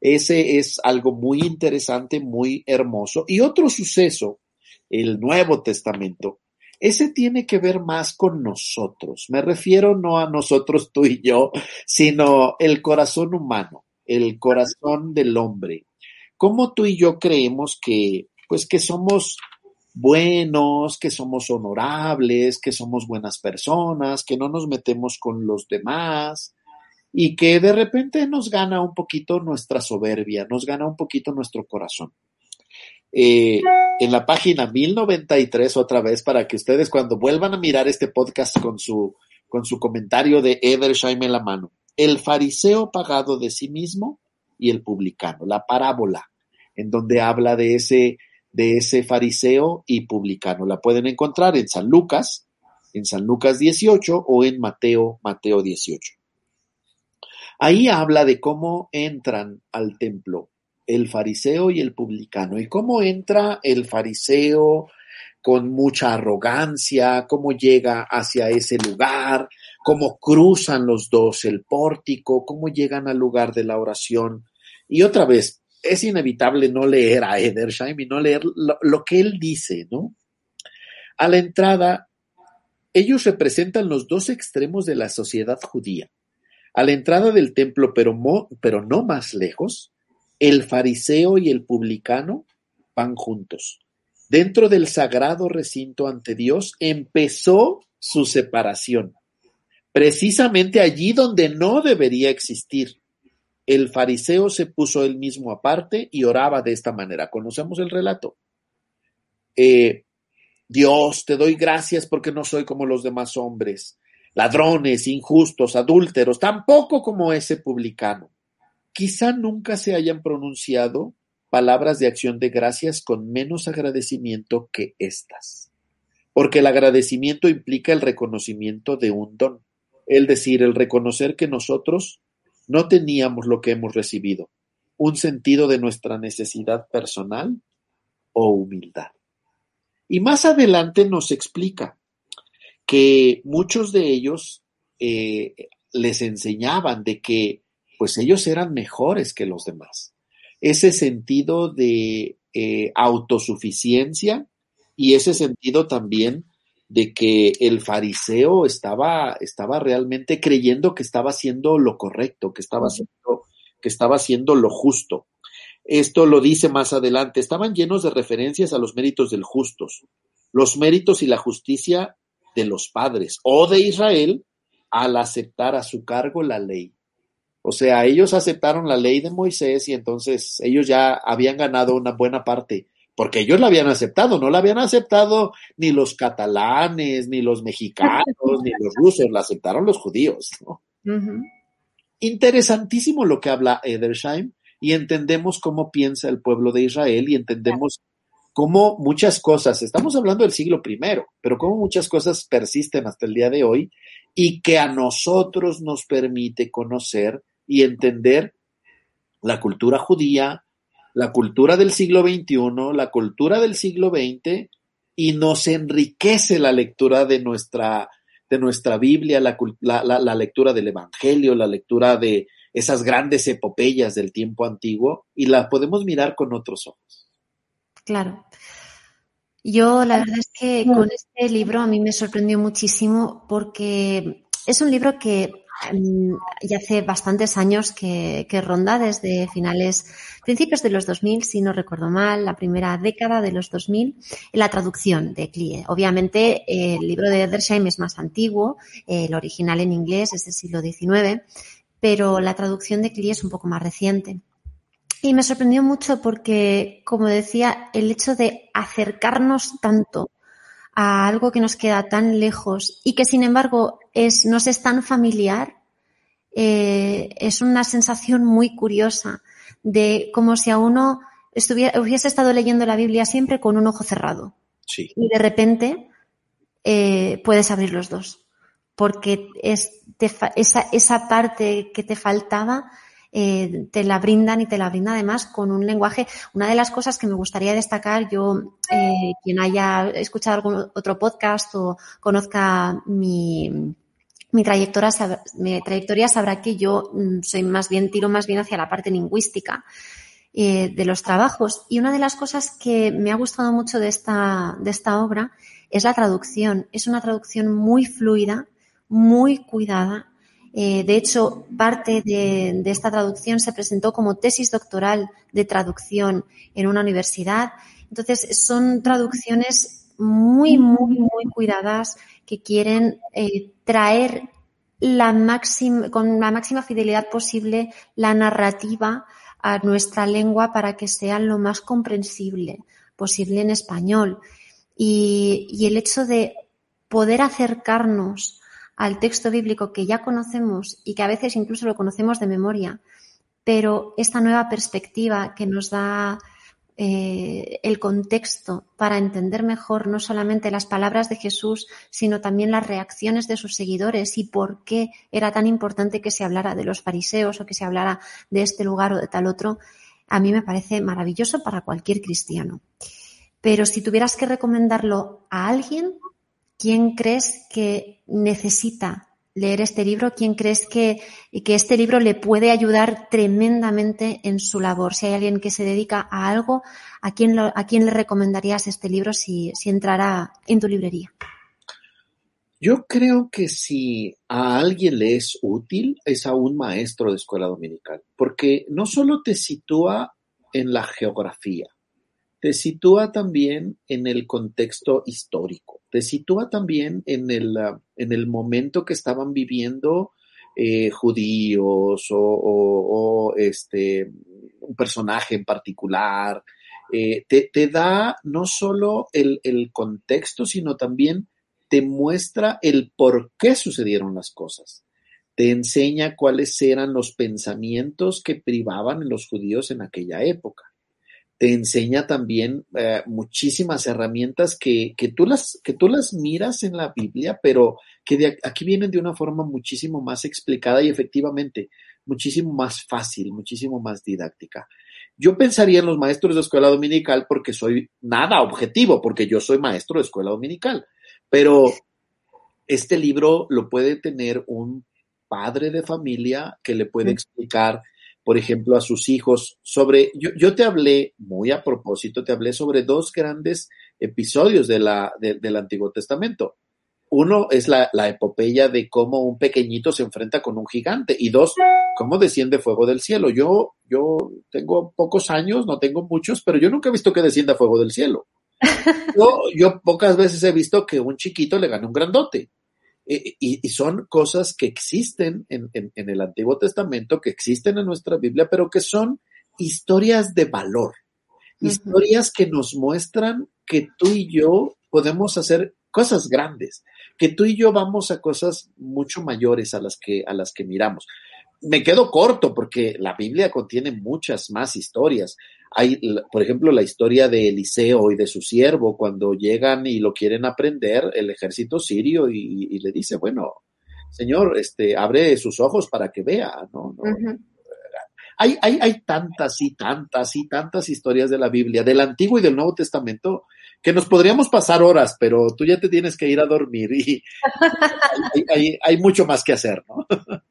Ese es algo muy interesante, muy hermoso. Y otro suceso, el Nuevo Testamento, ese tiene que ver más con nosotros. Me refiero no a nosotros, tú y yo, sino el corazón humano, el corazón del hombre. ¿Cómo tú y yo creemos que, pues que somos buenos, que somos honorables, que somos buenas personas, que no nos metemos con los demás y que de repente nos gana un poquito nuestra soberbia, nos gana un poquito nuestro corazón. Eh, en la página 1093 otra vez para que ustedes cuando vuelvan a mirar este podcast con su, con su comentario de Edersheim en la mano, el fariseo pagado de sí mismo y el publicano, la parábola en donde habla de ese de ese fariseo y publicano. La pueden encontrar en San Lucas, en San Lucas 18 o en Mateo, Mateo 18. Ahí habla de cómo entran al templo el fariseo y el publicano y cómo entra el fariseo con mucha arrogancia, cómo llega hacia ese lugar, cómo cruzan los dos el pórtico, cómo llegan al lugar de la oración. Y otra vez, es inevitable no leer a Edersheim y no leer lo, que él dice, ¿no? A la entrada, ellos representan los dos extremos de la sociedad judía. A la entrada del templo, pero, pero no más lejos, el fariseo y el publicano van juntos. Dentro del sagrado recinto ante Dios empezó su separación, precisamente allí donde no debería existir el fariseo se puso él mismo aparte y oraba de esta manera. Conocemos el relato. Eh, Dios, te doy gracias porque no soy como los demás hombres, ladrones, injustos, adúlteros, tampoco como ese publicano. Quizá nunca se hayan pronunciado palabras de acción de gracias con menos agradecimiento que estas, porque el agradecimiento implica el reconocimiento de un don, es decir, el reconocer que nosotros no teníamos lo que hemos recibido. un sentido de nuestra necesidad personal o humildad. Y más adelante nos explica que muchos de ellos eh, les enseñaban de que pues ellos eran mejores que los demás. Ese sentido de eh, autosuficiencia y ese sentido también de que el fariseo estaba, estaba realmente creyendo que estaba haciendo lo correcto, que estaba haciendo, que estaba haciendo lo justo. Esto lo dice más adelante. Estaban llenos de referencias a los méritos del justos, los méritos y la justicia de los padres o de Israel al aceptar a su cargo la ley. O sea, ellos aceptaron la ley de Moisés y entonces ellos ya habían ganado una buena parte porque ellos la habían aceptado, no la habían aceptado ni los catalanes, ni los mexicanos, ni los rusos, la aceptaron los judíos. Interesantísimo lo que habla Edersheim y entendemos cómo piensa el pueblo de Israel y entendemos cómo muchas cosas, estamos hablando del siglo primero, pero cómo muchas cosas persisten hasta el día de hoy y que a nosotros nos permite conocer y entender la cultura judía, la cultura del siglo XXI, la cultura del siglo XX, y nos enriquece la lectura de nuestra, de nuestra Biblia, la, la, lectura del Evangelio, la lectura de esas grandes epopeyas del tiempo antiguo, y la podemos mirar con otros ojos. Claro. Yo la verdad es que con este libro a mí me sorprendió muchísimo porque es un libro que ya hace bastantes años que, ronda desde finales, principios de los 2000, si no recuerdo mal, la primera década de los 2000, en la traducción de Clie. Obviamente, el libro de Edersheim es más antiguo, el original en inglés es del siglo XIX, pero la traducción de Clie es un poco más reciente. Y me sorprendió mucho porque, como decía, el hecho de acercarnos tanto a algo que nos queda tan lejos y que sin embargo es, nos es tan familiar, eh, es una sensación muy curiosa de como si a uno estuviera, hubiese estado leyendo la Biblia siempre con un ojo cerrado. Y de repente eh, puedes abrir los dos. Porque es, esa, esa parte que te faltaba eh, te la brindan y te la brinda además con un lenguaje. Una de las cosas que me gustaría destacar, yo, eh, quien haya escuchado algún otro podcast o conozca mi, mi trayectoria, mi trayectoria sabrá que yo mm, soy más bien, tiro más bien hacia la parte lingüística eh, de los trabajos. Y una de las cosas que me ha gustado mucho de esta, de esta obra es la traducción. Es una traducción muy fluida, muy cuidada eh, de hecho, parte de, esta traducción se presentó como tesis doctoral de traducción en una universidad. Entonces, son traducciones muy, muy, muy cuidadas que quieren eh, traer la máxima, con la máxima fidelidad posible la narrativa a nuestra lengua para que sea lo más comprensible posible en español. y el hecho de poder acercarnos al texto bíblico que ya conocemos y que a veces incluso lo conocemos de memoria, pero esta nueva perspectiva que nos da eh, el contexto para entender mejor no solamente las palabras de Jesús, sino también las reacciones de sus seguidores y por qué era tan importante que se hablara de los fariseos o que se hablara de este lugar o de tal otro, a mí me parece maravilloso para cualquier cristiano. Pero si tuvieras que recomendarlo a alguien, ¿quién crees que necesita leer este libro? ¿Quién crees que, este libro le puede ayudar tremendamente en su labor? Si hay alguien que se dedica a algo, ¿a quién, a quién le recomendarías este libro si, si entrara en tu librería? Yo creo que si a alguien le es útil, es a un maestro de escuela dominical, porque no solo te sitúa en la geografía, te sitúa también en el contexto histórico, te sitúa también en el, ah, en el momento que estaban viviendo eh, judíos o, este, un personaje en particular. Eh, te, te, da no solo el, el contexto, sino también te muestra el por qué sucedieron las cosas. Te enseña cuáles eran los pensamientos que privaban en los judíos en aquella época te enseña también eh, muchísimas herramientas que, que, tú las, que tú las miras en la Biblia, pero que de aquí vienen de una forma muchísimo más explicada y efectivamente muchísimo más fácil, muchísimo más didáctica. Yo pensaría en los maestros de escuela dominical porque soy nada objetivo, porque yo soy maestro de escuela dominical, pero este libro lo puede tener un padre de familia que le puede explicar, por ejemplo, a sus hijos sobre, yo, te hablé, muy a propósito, te hablé sobre dos grandes episodios de la, del Antiguo Testamento. Uno es la, la, epopeya de cómo un pequeñito se enfrenta con un gigante y dos, cómo desciende fuego del cielo. Yo, yo tengo pocos años, no tengo muchos, pero yo nunca he visto que descienda fuego del cielo. Yo, yo pocas veces he visto que un chiquito le gane un grandote. Y, son cosas que existen en, el Antiguo Testamento, que existen en nuestra Biblia, pero que son historias de valor, historias que nos muestran que tú y yo podemos hacer cosas grandes, que tú y yo vamos a cosas mucho mayores a las que, a las que miramos. Me quedo corto porque la Biblia contiene muchas más historias. Hay, por ejemplo, la historia de Eliseo y de su siervo, cuando llegan y lo quieren aprender, el ejército sirio y, le dice, bueno, Señor, este, abre sus ojos para que vea, ¿no? hay, hay, hay tantas y tantas y tantas historias de la Biblia, del Antiguo y del Nuevo Testamento, que nos podríamos pasar horas, pero tú ya te tienes que ir a dormir y hay, hay, hay mucho más que hacer, ¿no?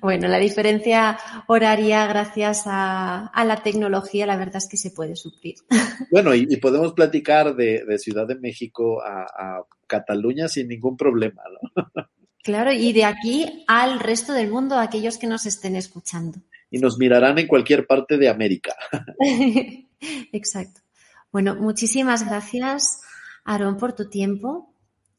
Bueno, la diferencia horaria gracias a, la tecnología, la verdad es que se puede suplir. Bueno, y, podemos platicar de, Ciudad de México a, Cataluña sin ningún problema, ¿no? Claro, y de aquí al resto del mundo, a aquellos que nos estén escuchando. Y nos mirarán en cualquier parte de América. Exacto. Bueno, muchísimas gracias, Aarón, por tu tiempo.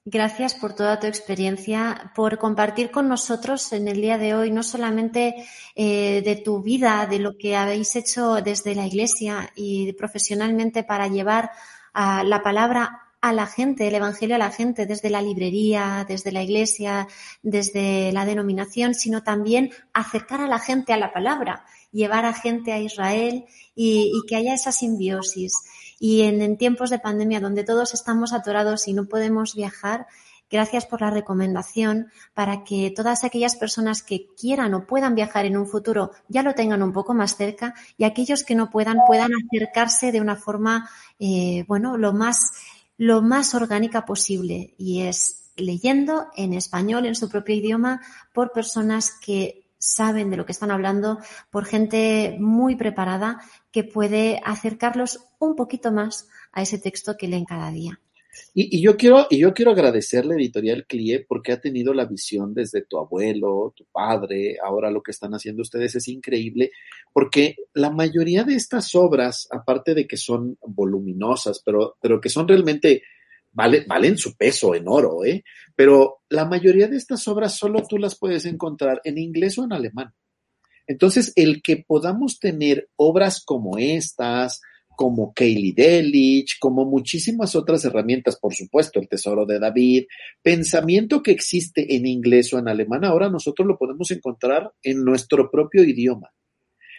Gracias por toda tu experiencia, por compartir con nosotros en el día de hoy no solamente eh, de tu vida, de lo que habéis hecho desde la Iglesia y profesionalmente para llevar la palabra a la gente, el Evangelio a la gente, desde la librería, desde la Iglesia, desde la denominación, sino también acercar a la gente a la palabra, llevar a gente a Israel y que haya esa simbiosis. Y en, tiempos de pandemia donde todos estamos atorados y no podemos viajar, Gracias por la recomendación para que todas aquellas personas que quieran o puedan viajar en un futuro ya lo tengan un poco más cerca y aquellos que no puedan puedan acercarse de una forma, eh, bueno, lo más, lo más orgánica posible. Y es leyendo en español, en su propio idioma, por personas que saben de lo que están hablando, por gente muy preparada que puede acercarlos un poquito más a ese texto que leen cada día. Y, yo quiero, y yo quiero agradecerle a Editorial CLIE porque ha tenido la visión desde tu abuelo, tu padre, ahora lo que están haciendo ustedes es increíble, porque la mayoría de estas obras, aparte de que son voluminosas, pero, pero que son realmente vale, valen su peso en oro, ¿eh? Pero la mayoría de estas obras solo tú las puedes encontrar en inglés o en alemán. Entonces, el que podamos tener obras como estas, como Kaylee Delich, como muchísimas otras herramientas, por supuesto, el Tesoro de David, pensamiento que existe en inglés o en alemán, ahora nosotros lo podemos encontrar en nuestro propio idioma.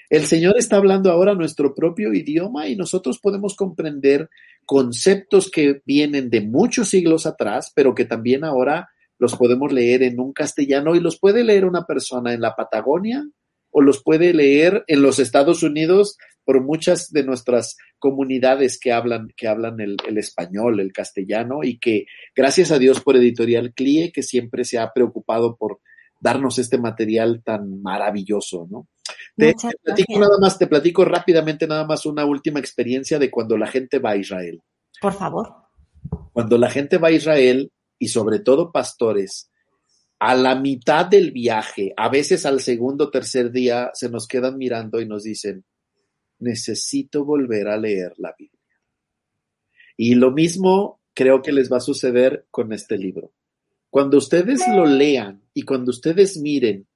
El Señor está hablando ahora nuestro propio idioma y nosotros podemos comprender conceptos que vienen de muchos siglos atrás, pero que también ahora los podemos leer en un castellano y los puede leer una persona en la Patagonia o los puede leer en los Estados Unidos por muchas de nuestras comunidades que hablan, que hablan el, español, el castellano y que gracias a Dios por Editorial CLIE, que siempre se ha preocupado por darnos este material tan maravilloso, ¿no? Te, platico nada más, te platico rápidamente nada más una última experiencia de cuando la gente va a Israel. Por favor. Cuando la gente va a Israel, y sobre todo pastores, a la mitad del viaje, a veces al segundo o tercer día, se nos quedan mirando y nos dicen, necesito volver a leer la Biblia. Y lo mismo creo que les va a suceder con este libro. Cuando ustedes lo lean y cuando ustedes miren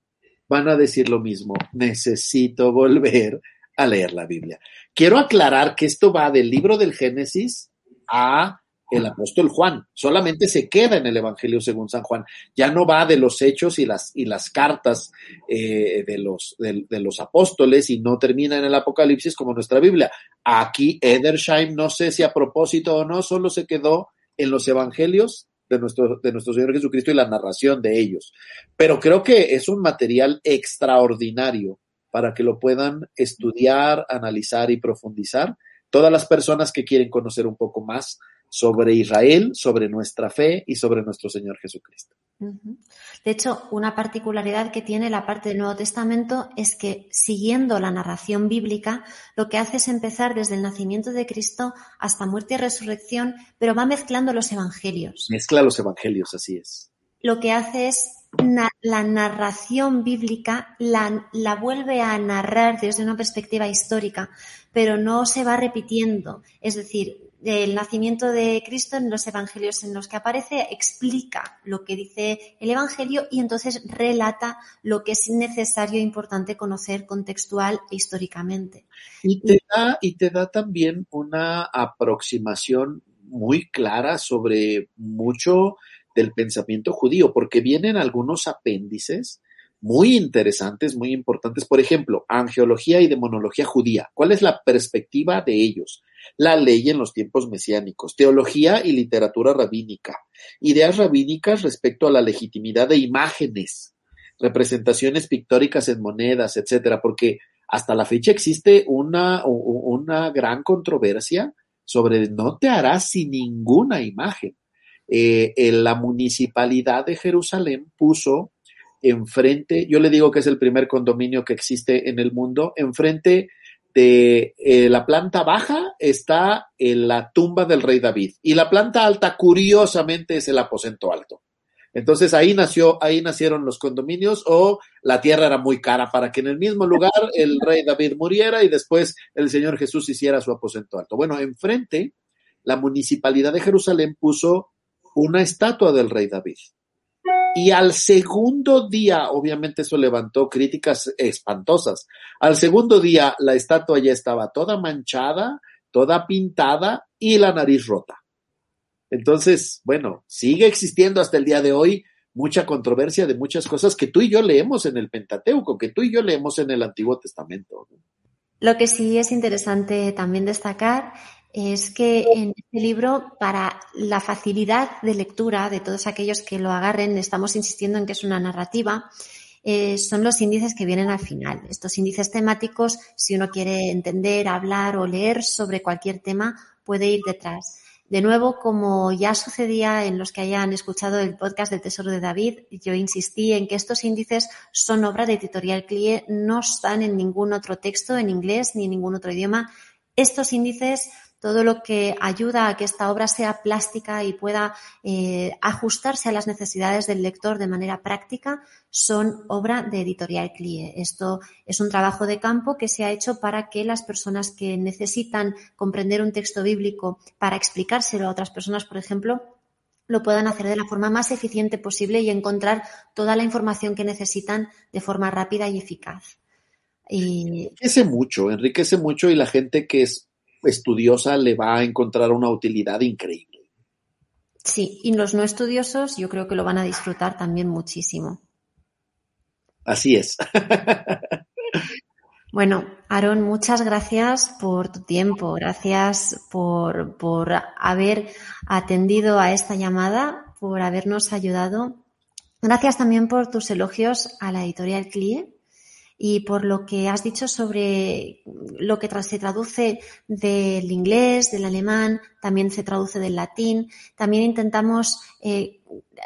van a decir lo mismo, necesito volver a leer la Biblia. Quiero aclarar que esto va del libro del Génesis a el apóstol Juan, solamente se queda en el Evangelio según San Juan, ya no va de los hechos y las, y las cartas eh, de, los, de, los apóstoles y no termina en el Apocalipsis como nuestra Biblia. Aquí Edersheim, no sé si a propósito o no, solo se quedó en los Evangelios de nuestro, de nuestro Señor Jesucristo y la narración de ellos. Pero creo que es un material extraordinario para que lo puedan estudiar, analizar y profundizar todas las personas que quieren conocer un poco más sobre Israel, sobre nuestra fe y sobre nuestro Señor Jesucristo. De hecho, una particularidad que tiene la parte del Nuevo Testamento es que, siguiendo la narración bíblica, lo que hace es empezar desde el nacimiento de Cristo hasta muerte y resurrección, pero va mezclando los evangelios. Mezcla los evangelios, así es. Lo que hace es la narración bíblica la, la, vuelve a narrar desde una perspectiva histórica, pero no se va repitiendo. Es decir, el nacimiento de Cristo en los evangelios en los que aparece explica lo que dice el evangelio y entonces relata lo que es necesario e importante conocer contextual e históricamente. Y te da, y te da también una aproximación muy clara sobre mucho del pensamiento judío, porque vienen algunos apéndices muy interesantes, muy importantes. Por ejemplo, angeología y demonología judía. ¿Cuál es la perspectiva de ellos? La ley en los tiempos mesiánicos, teología y literatura rabínica, ideas rabínicas respecto a la legitimidad de imágenes, representaciones pictóricas en monedas, etcétera, porque hasta la fecha existe una, una gran controversia sobre no te harás sin ninguna imagen. Eh, la municipalidad de Jerusalén puso enfrente, yo le digo que es el primer condominio que existe en el mundo, enfrente de eh, la planta baja está en la tumba del rey David y la planta alta, curiosamente, es el aposento alto. Entonces ahí nació, ahí nacieron los condominios o la tierra era muy cara para que en el mismo lugar el rey David muriera y después el Señor Jesús hiciera su aposento alto. Bueno, enfrente la municipalidad de Jerusalén puso una estatua del rey David. Y al segundo día, obviamente eso levantó críticas espantosas, al segundo día la estatua ya estaba toda manchada, toda pintada y la nariz rota. Entonces, bueno, sigue existiendo hasta el día de hoy mucha controversia de muchas cosas que tú y yo leemos en el Pentateuco, que tú y yo leemos en el Antiguo Testamento. Lo que sí es interesante también destacar es que en este libro, para la facilidad de lectura de todos aquellos que lo agarren, estamos insistiendo en que es una narrativa, eh, son los índices que vienen al final. Estos índices temáticos, si uno quiere entender, hablar o leer sobre cualquier tema, puede ir detrás. De nuevo, como ya sucedía en los que hayan escuchado el podcast del Tesoro de David, yo insistí en que estos índices son obra de Editorial CLIE, no están en ningún otro texto en inglés ni en ningún otro idioma. Estos índices todo lo que ayuda a que esta obra sea plástica y pueda eh, ajustarse a las necesidades del lector de manera práctica son obra de editorial CLIE. Esto es un trabajo de campo que se ha hecho para que las personas que necesitan comprender un texto bíblico para explicárselo a otras personas, por ejemplo, lo puedan hacer de la forma más eficiente posible y encontrar toda la información que necesitan de forma rápida y eficaz. Enriquece mucho, enriquece mucho y la gente que es estudiosa le va a encontrar una utilidad increíble. Sí, y los no estudiosos yo creo que lo van a disfrutar también muchísimo. Así es. Bueno, Aaron, muchas gracias por tu tiempo, gracias por, por haber atendido a esta llamada, por habernos ayudado. Gracias también por tus elogios a la editorial CLIE y por lo que has dicho sobre lo que se traduce del inglés, del alemán, también se traduce del latín. También intentamos eh,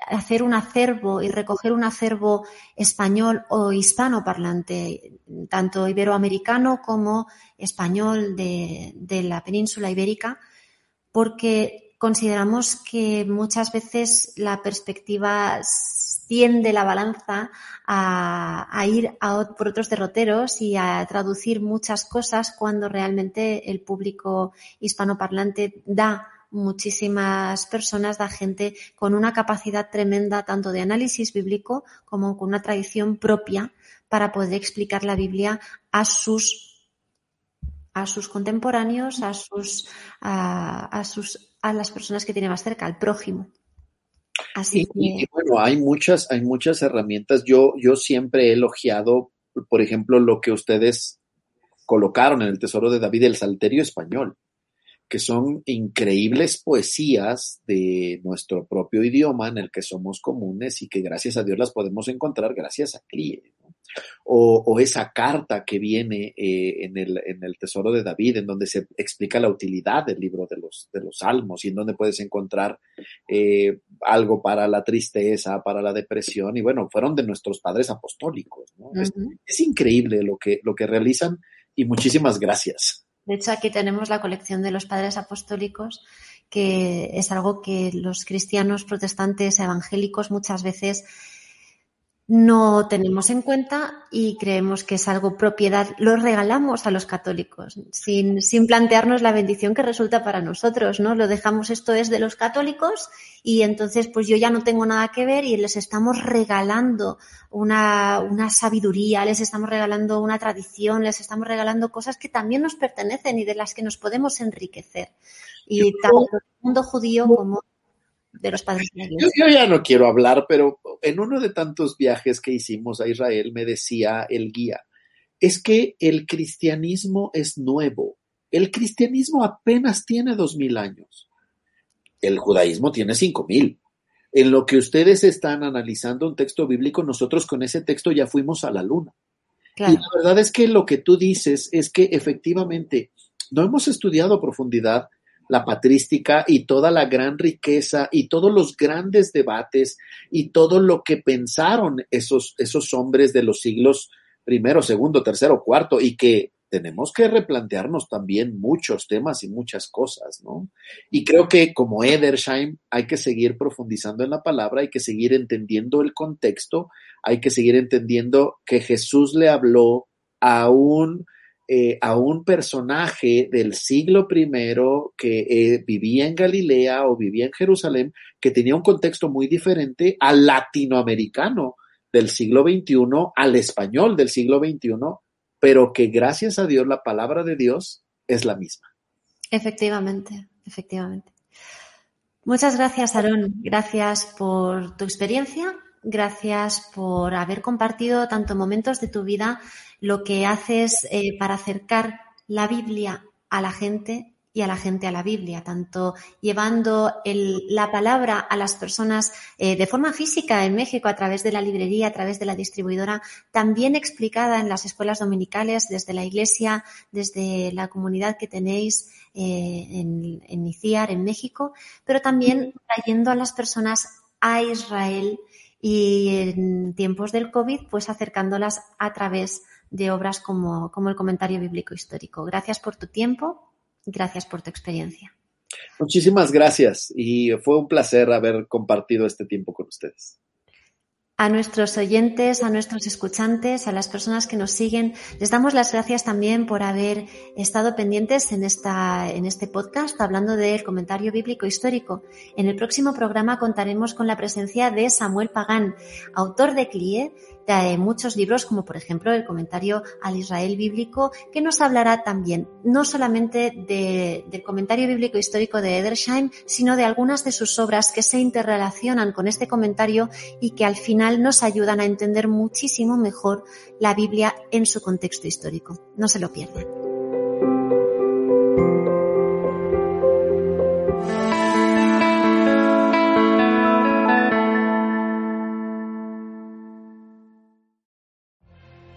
hacer un acervo y recoger un acervo español o hispanoparlante, tanto iberoamericano como español de, de la península ibérica, porque consideramos que muchas veces la perspectiva tiende la balanza a, ir a, por otros derroteros y a traducir muchas cosas cuando realmente el público hispanoparlante da muchísimas personas, da gente con una capacidad tremenda tanto de análisis bíblico como con una tradición propia para poder explicar la Biblia a sus a sus contemporáneos, a sus a, sus a las personas que tiene más cerca, al prójimo. Así y, bueno, hay muchas, hay muchas herramientas. Yo, yo siempre he elogiado, por ejemplo, lo que ustedes colocaron en el Tesoro de David, el Salterio Español. que son increíbles poesías de nuestro propio idioma en el que somos comunes y que gracias a Dios las podemos encontrar gracias a CLIE. O, esa carta que viene eh, en, el, en, el, Tesoro de David, en donde se explica la utilidad del libro de los, de los Salmos y en donde puedes encontrar eh, algo para la tristeza, para la depresión, y bueno, fueron de nuestros padres apostólicos. es, es, increíble lo que, lo que realizan y muchísimas gracias. De hecho, aquí tenemos la colección de los padres apostólicos, que es algo que los cristianos protestantes evangélicos muchas veces no tenemos en cuenta y creemos que es algo propiedad, lo regalamos a los católicos sin, sin plantearnos la bendición que resulta para nosotros, ¿no? Lo dejamos, esto es de los católicos y entonces pues yo ya no tengo nada que ver y les estamos regalando una, una sabiduría, les estamos regalando una tradición, les estamos regalando cosas que también nos pertenecen y de las que nos podemos enriquecer. Y tanto el mundo judío como de los padres de la Yo, ya no quiero hablar, pero en uno de tantos viajes que hicimos a Israel me decía el guía, es que el cristianismo es nuevo. El cristianismo apenas tiene dos mil años. El judaísmo tiene cinco mil. En lo que ustedes están analizando un texto bíblico, nosotros con ese texto ya fuimos a la luna. Y la verdad es que lo que tú dices es que efectivamente no hemos estudiado a profundidad la patrística y toda la gran riqueza y todos los grandes debates y todo lo que pensaron esos, esos hombres de los siglos primero, segundo, tercero, cuarto y que tenemos que replantearnos también muchos temas y muchas cosas, ¿no? Y creo que como Edersheim hay que seguir profundizando en la palabra, hay que seguir entendiendo el contexto, hay que seguir entendiendo que Jesús le habló a un eh, a un personaje del siglo I que eh, vivía en Galilea o vivía en Jerusalén, que tenía un contexto muy diferente al latinoamericano del siglo XXI, al español del siglo XXI, pero que gracias a Dios la palabra de Dios es la misma. Efectivamente, efectivamente. Muchas gracias, Aarón. Gracias por tu experiencia, gracias por haber compartido tanto momentos de tu vida lo que haces eh, para acercar la Biblia a la gente y a la gente a la Biblia, tanto llevando la palabra a las personas eh, de forma física en México a través de la librería, a través de la distribuidora, también explicada en las escuelas dominicales, desde la iglesia, desde la comunidad que tenéis eh, en, en ICIAR, en México, pero también trayendo a las personas a Israel y en tiempos del COVID, pues acercándolas a través de obras como, como el comentario bíblico histórico. Gracias por tu tiempo, gracias por tu experiencia. Muchísimas gracias y fue un placer haber compartido este tiempo con ustedes. A nuestros oyentes, a nuestros escuchantes, a las personas que nos siguen, les damos las gracias también por haber estado pendientes en, esta, en este podcast hablando del comentario bíblico histórico. En el próximo programa contaremos con la presencia de Samuel Pagán, autor de CLIE, de muchos libros, como por ejemplo el comentario al Israel bíblico, que nos hablará también no solamente del comentario bíblico histórico de Edersheim, sino de algunas de sus obras que se interrelacionan con este comentario y que al final nos ayudan a entender muchísimo mejor la Biblia en su contexto histórico. No se lo pierdan.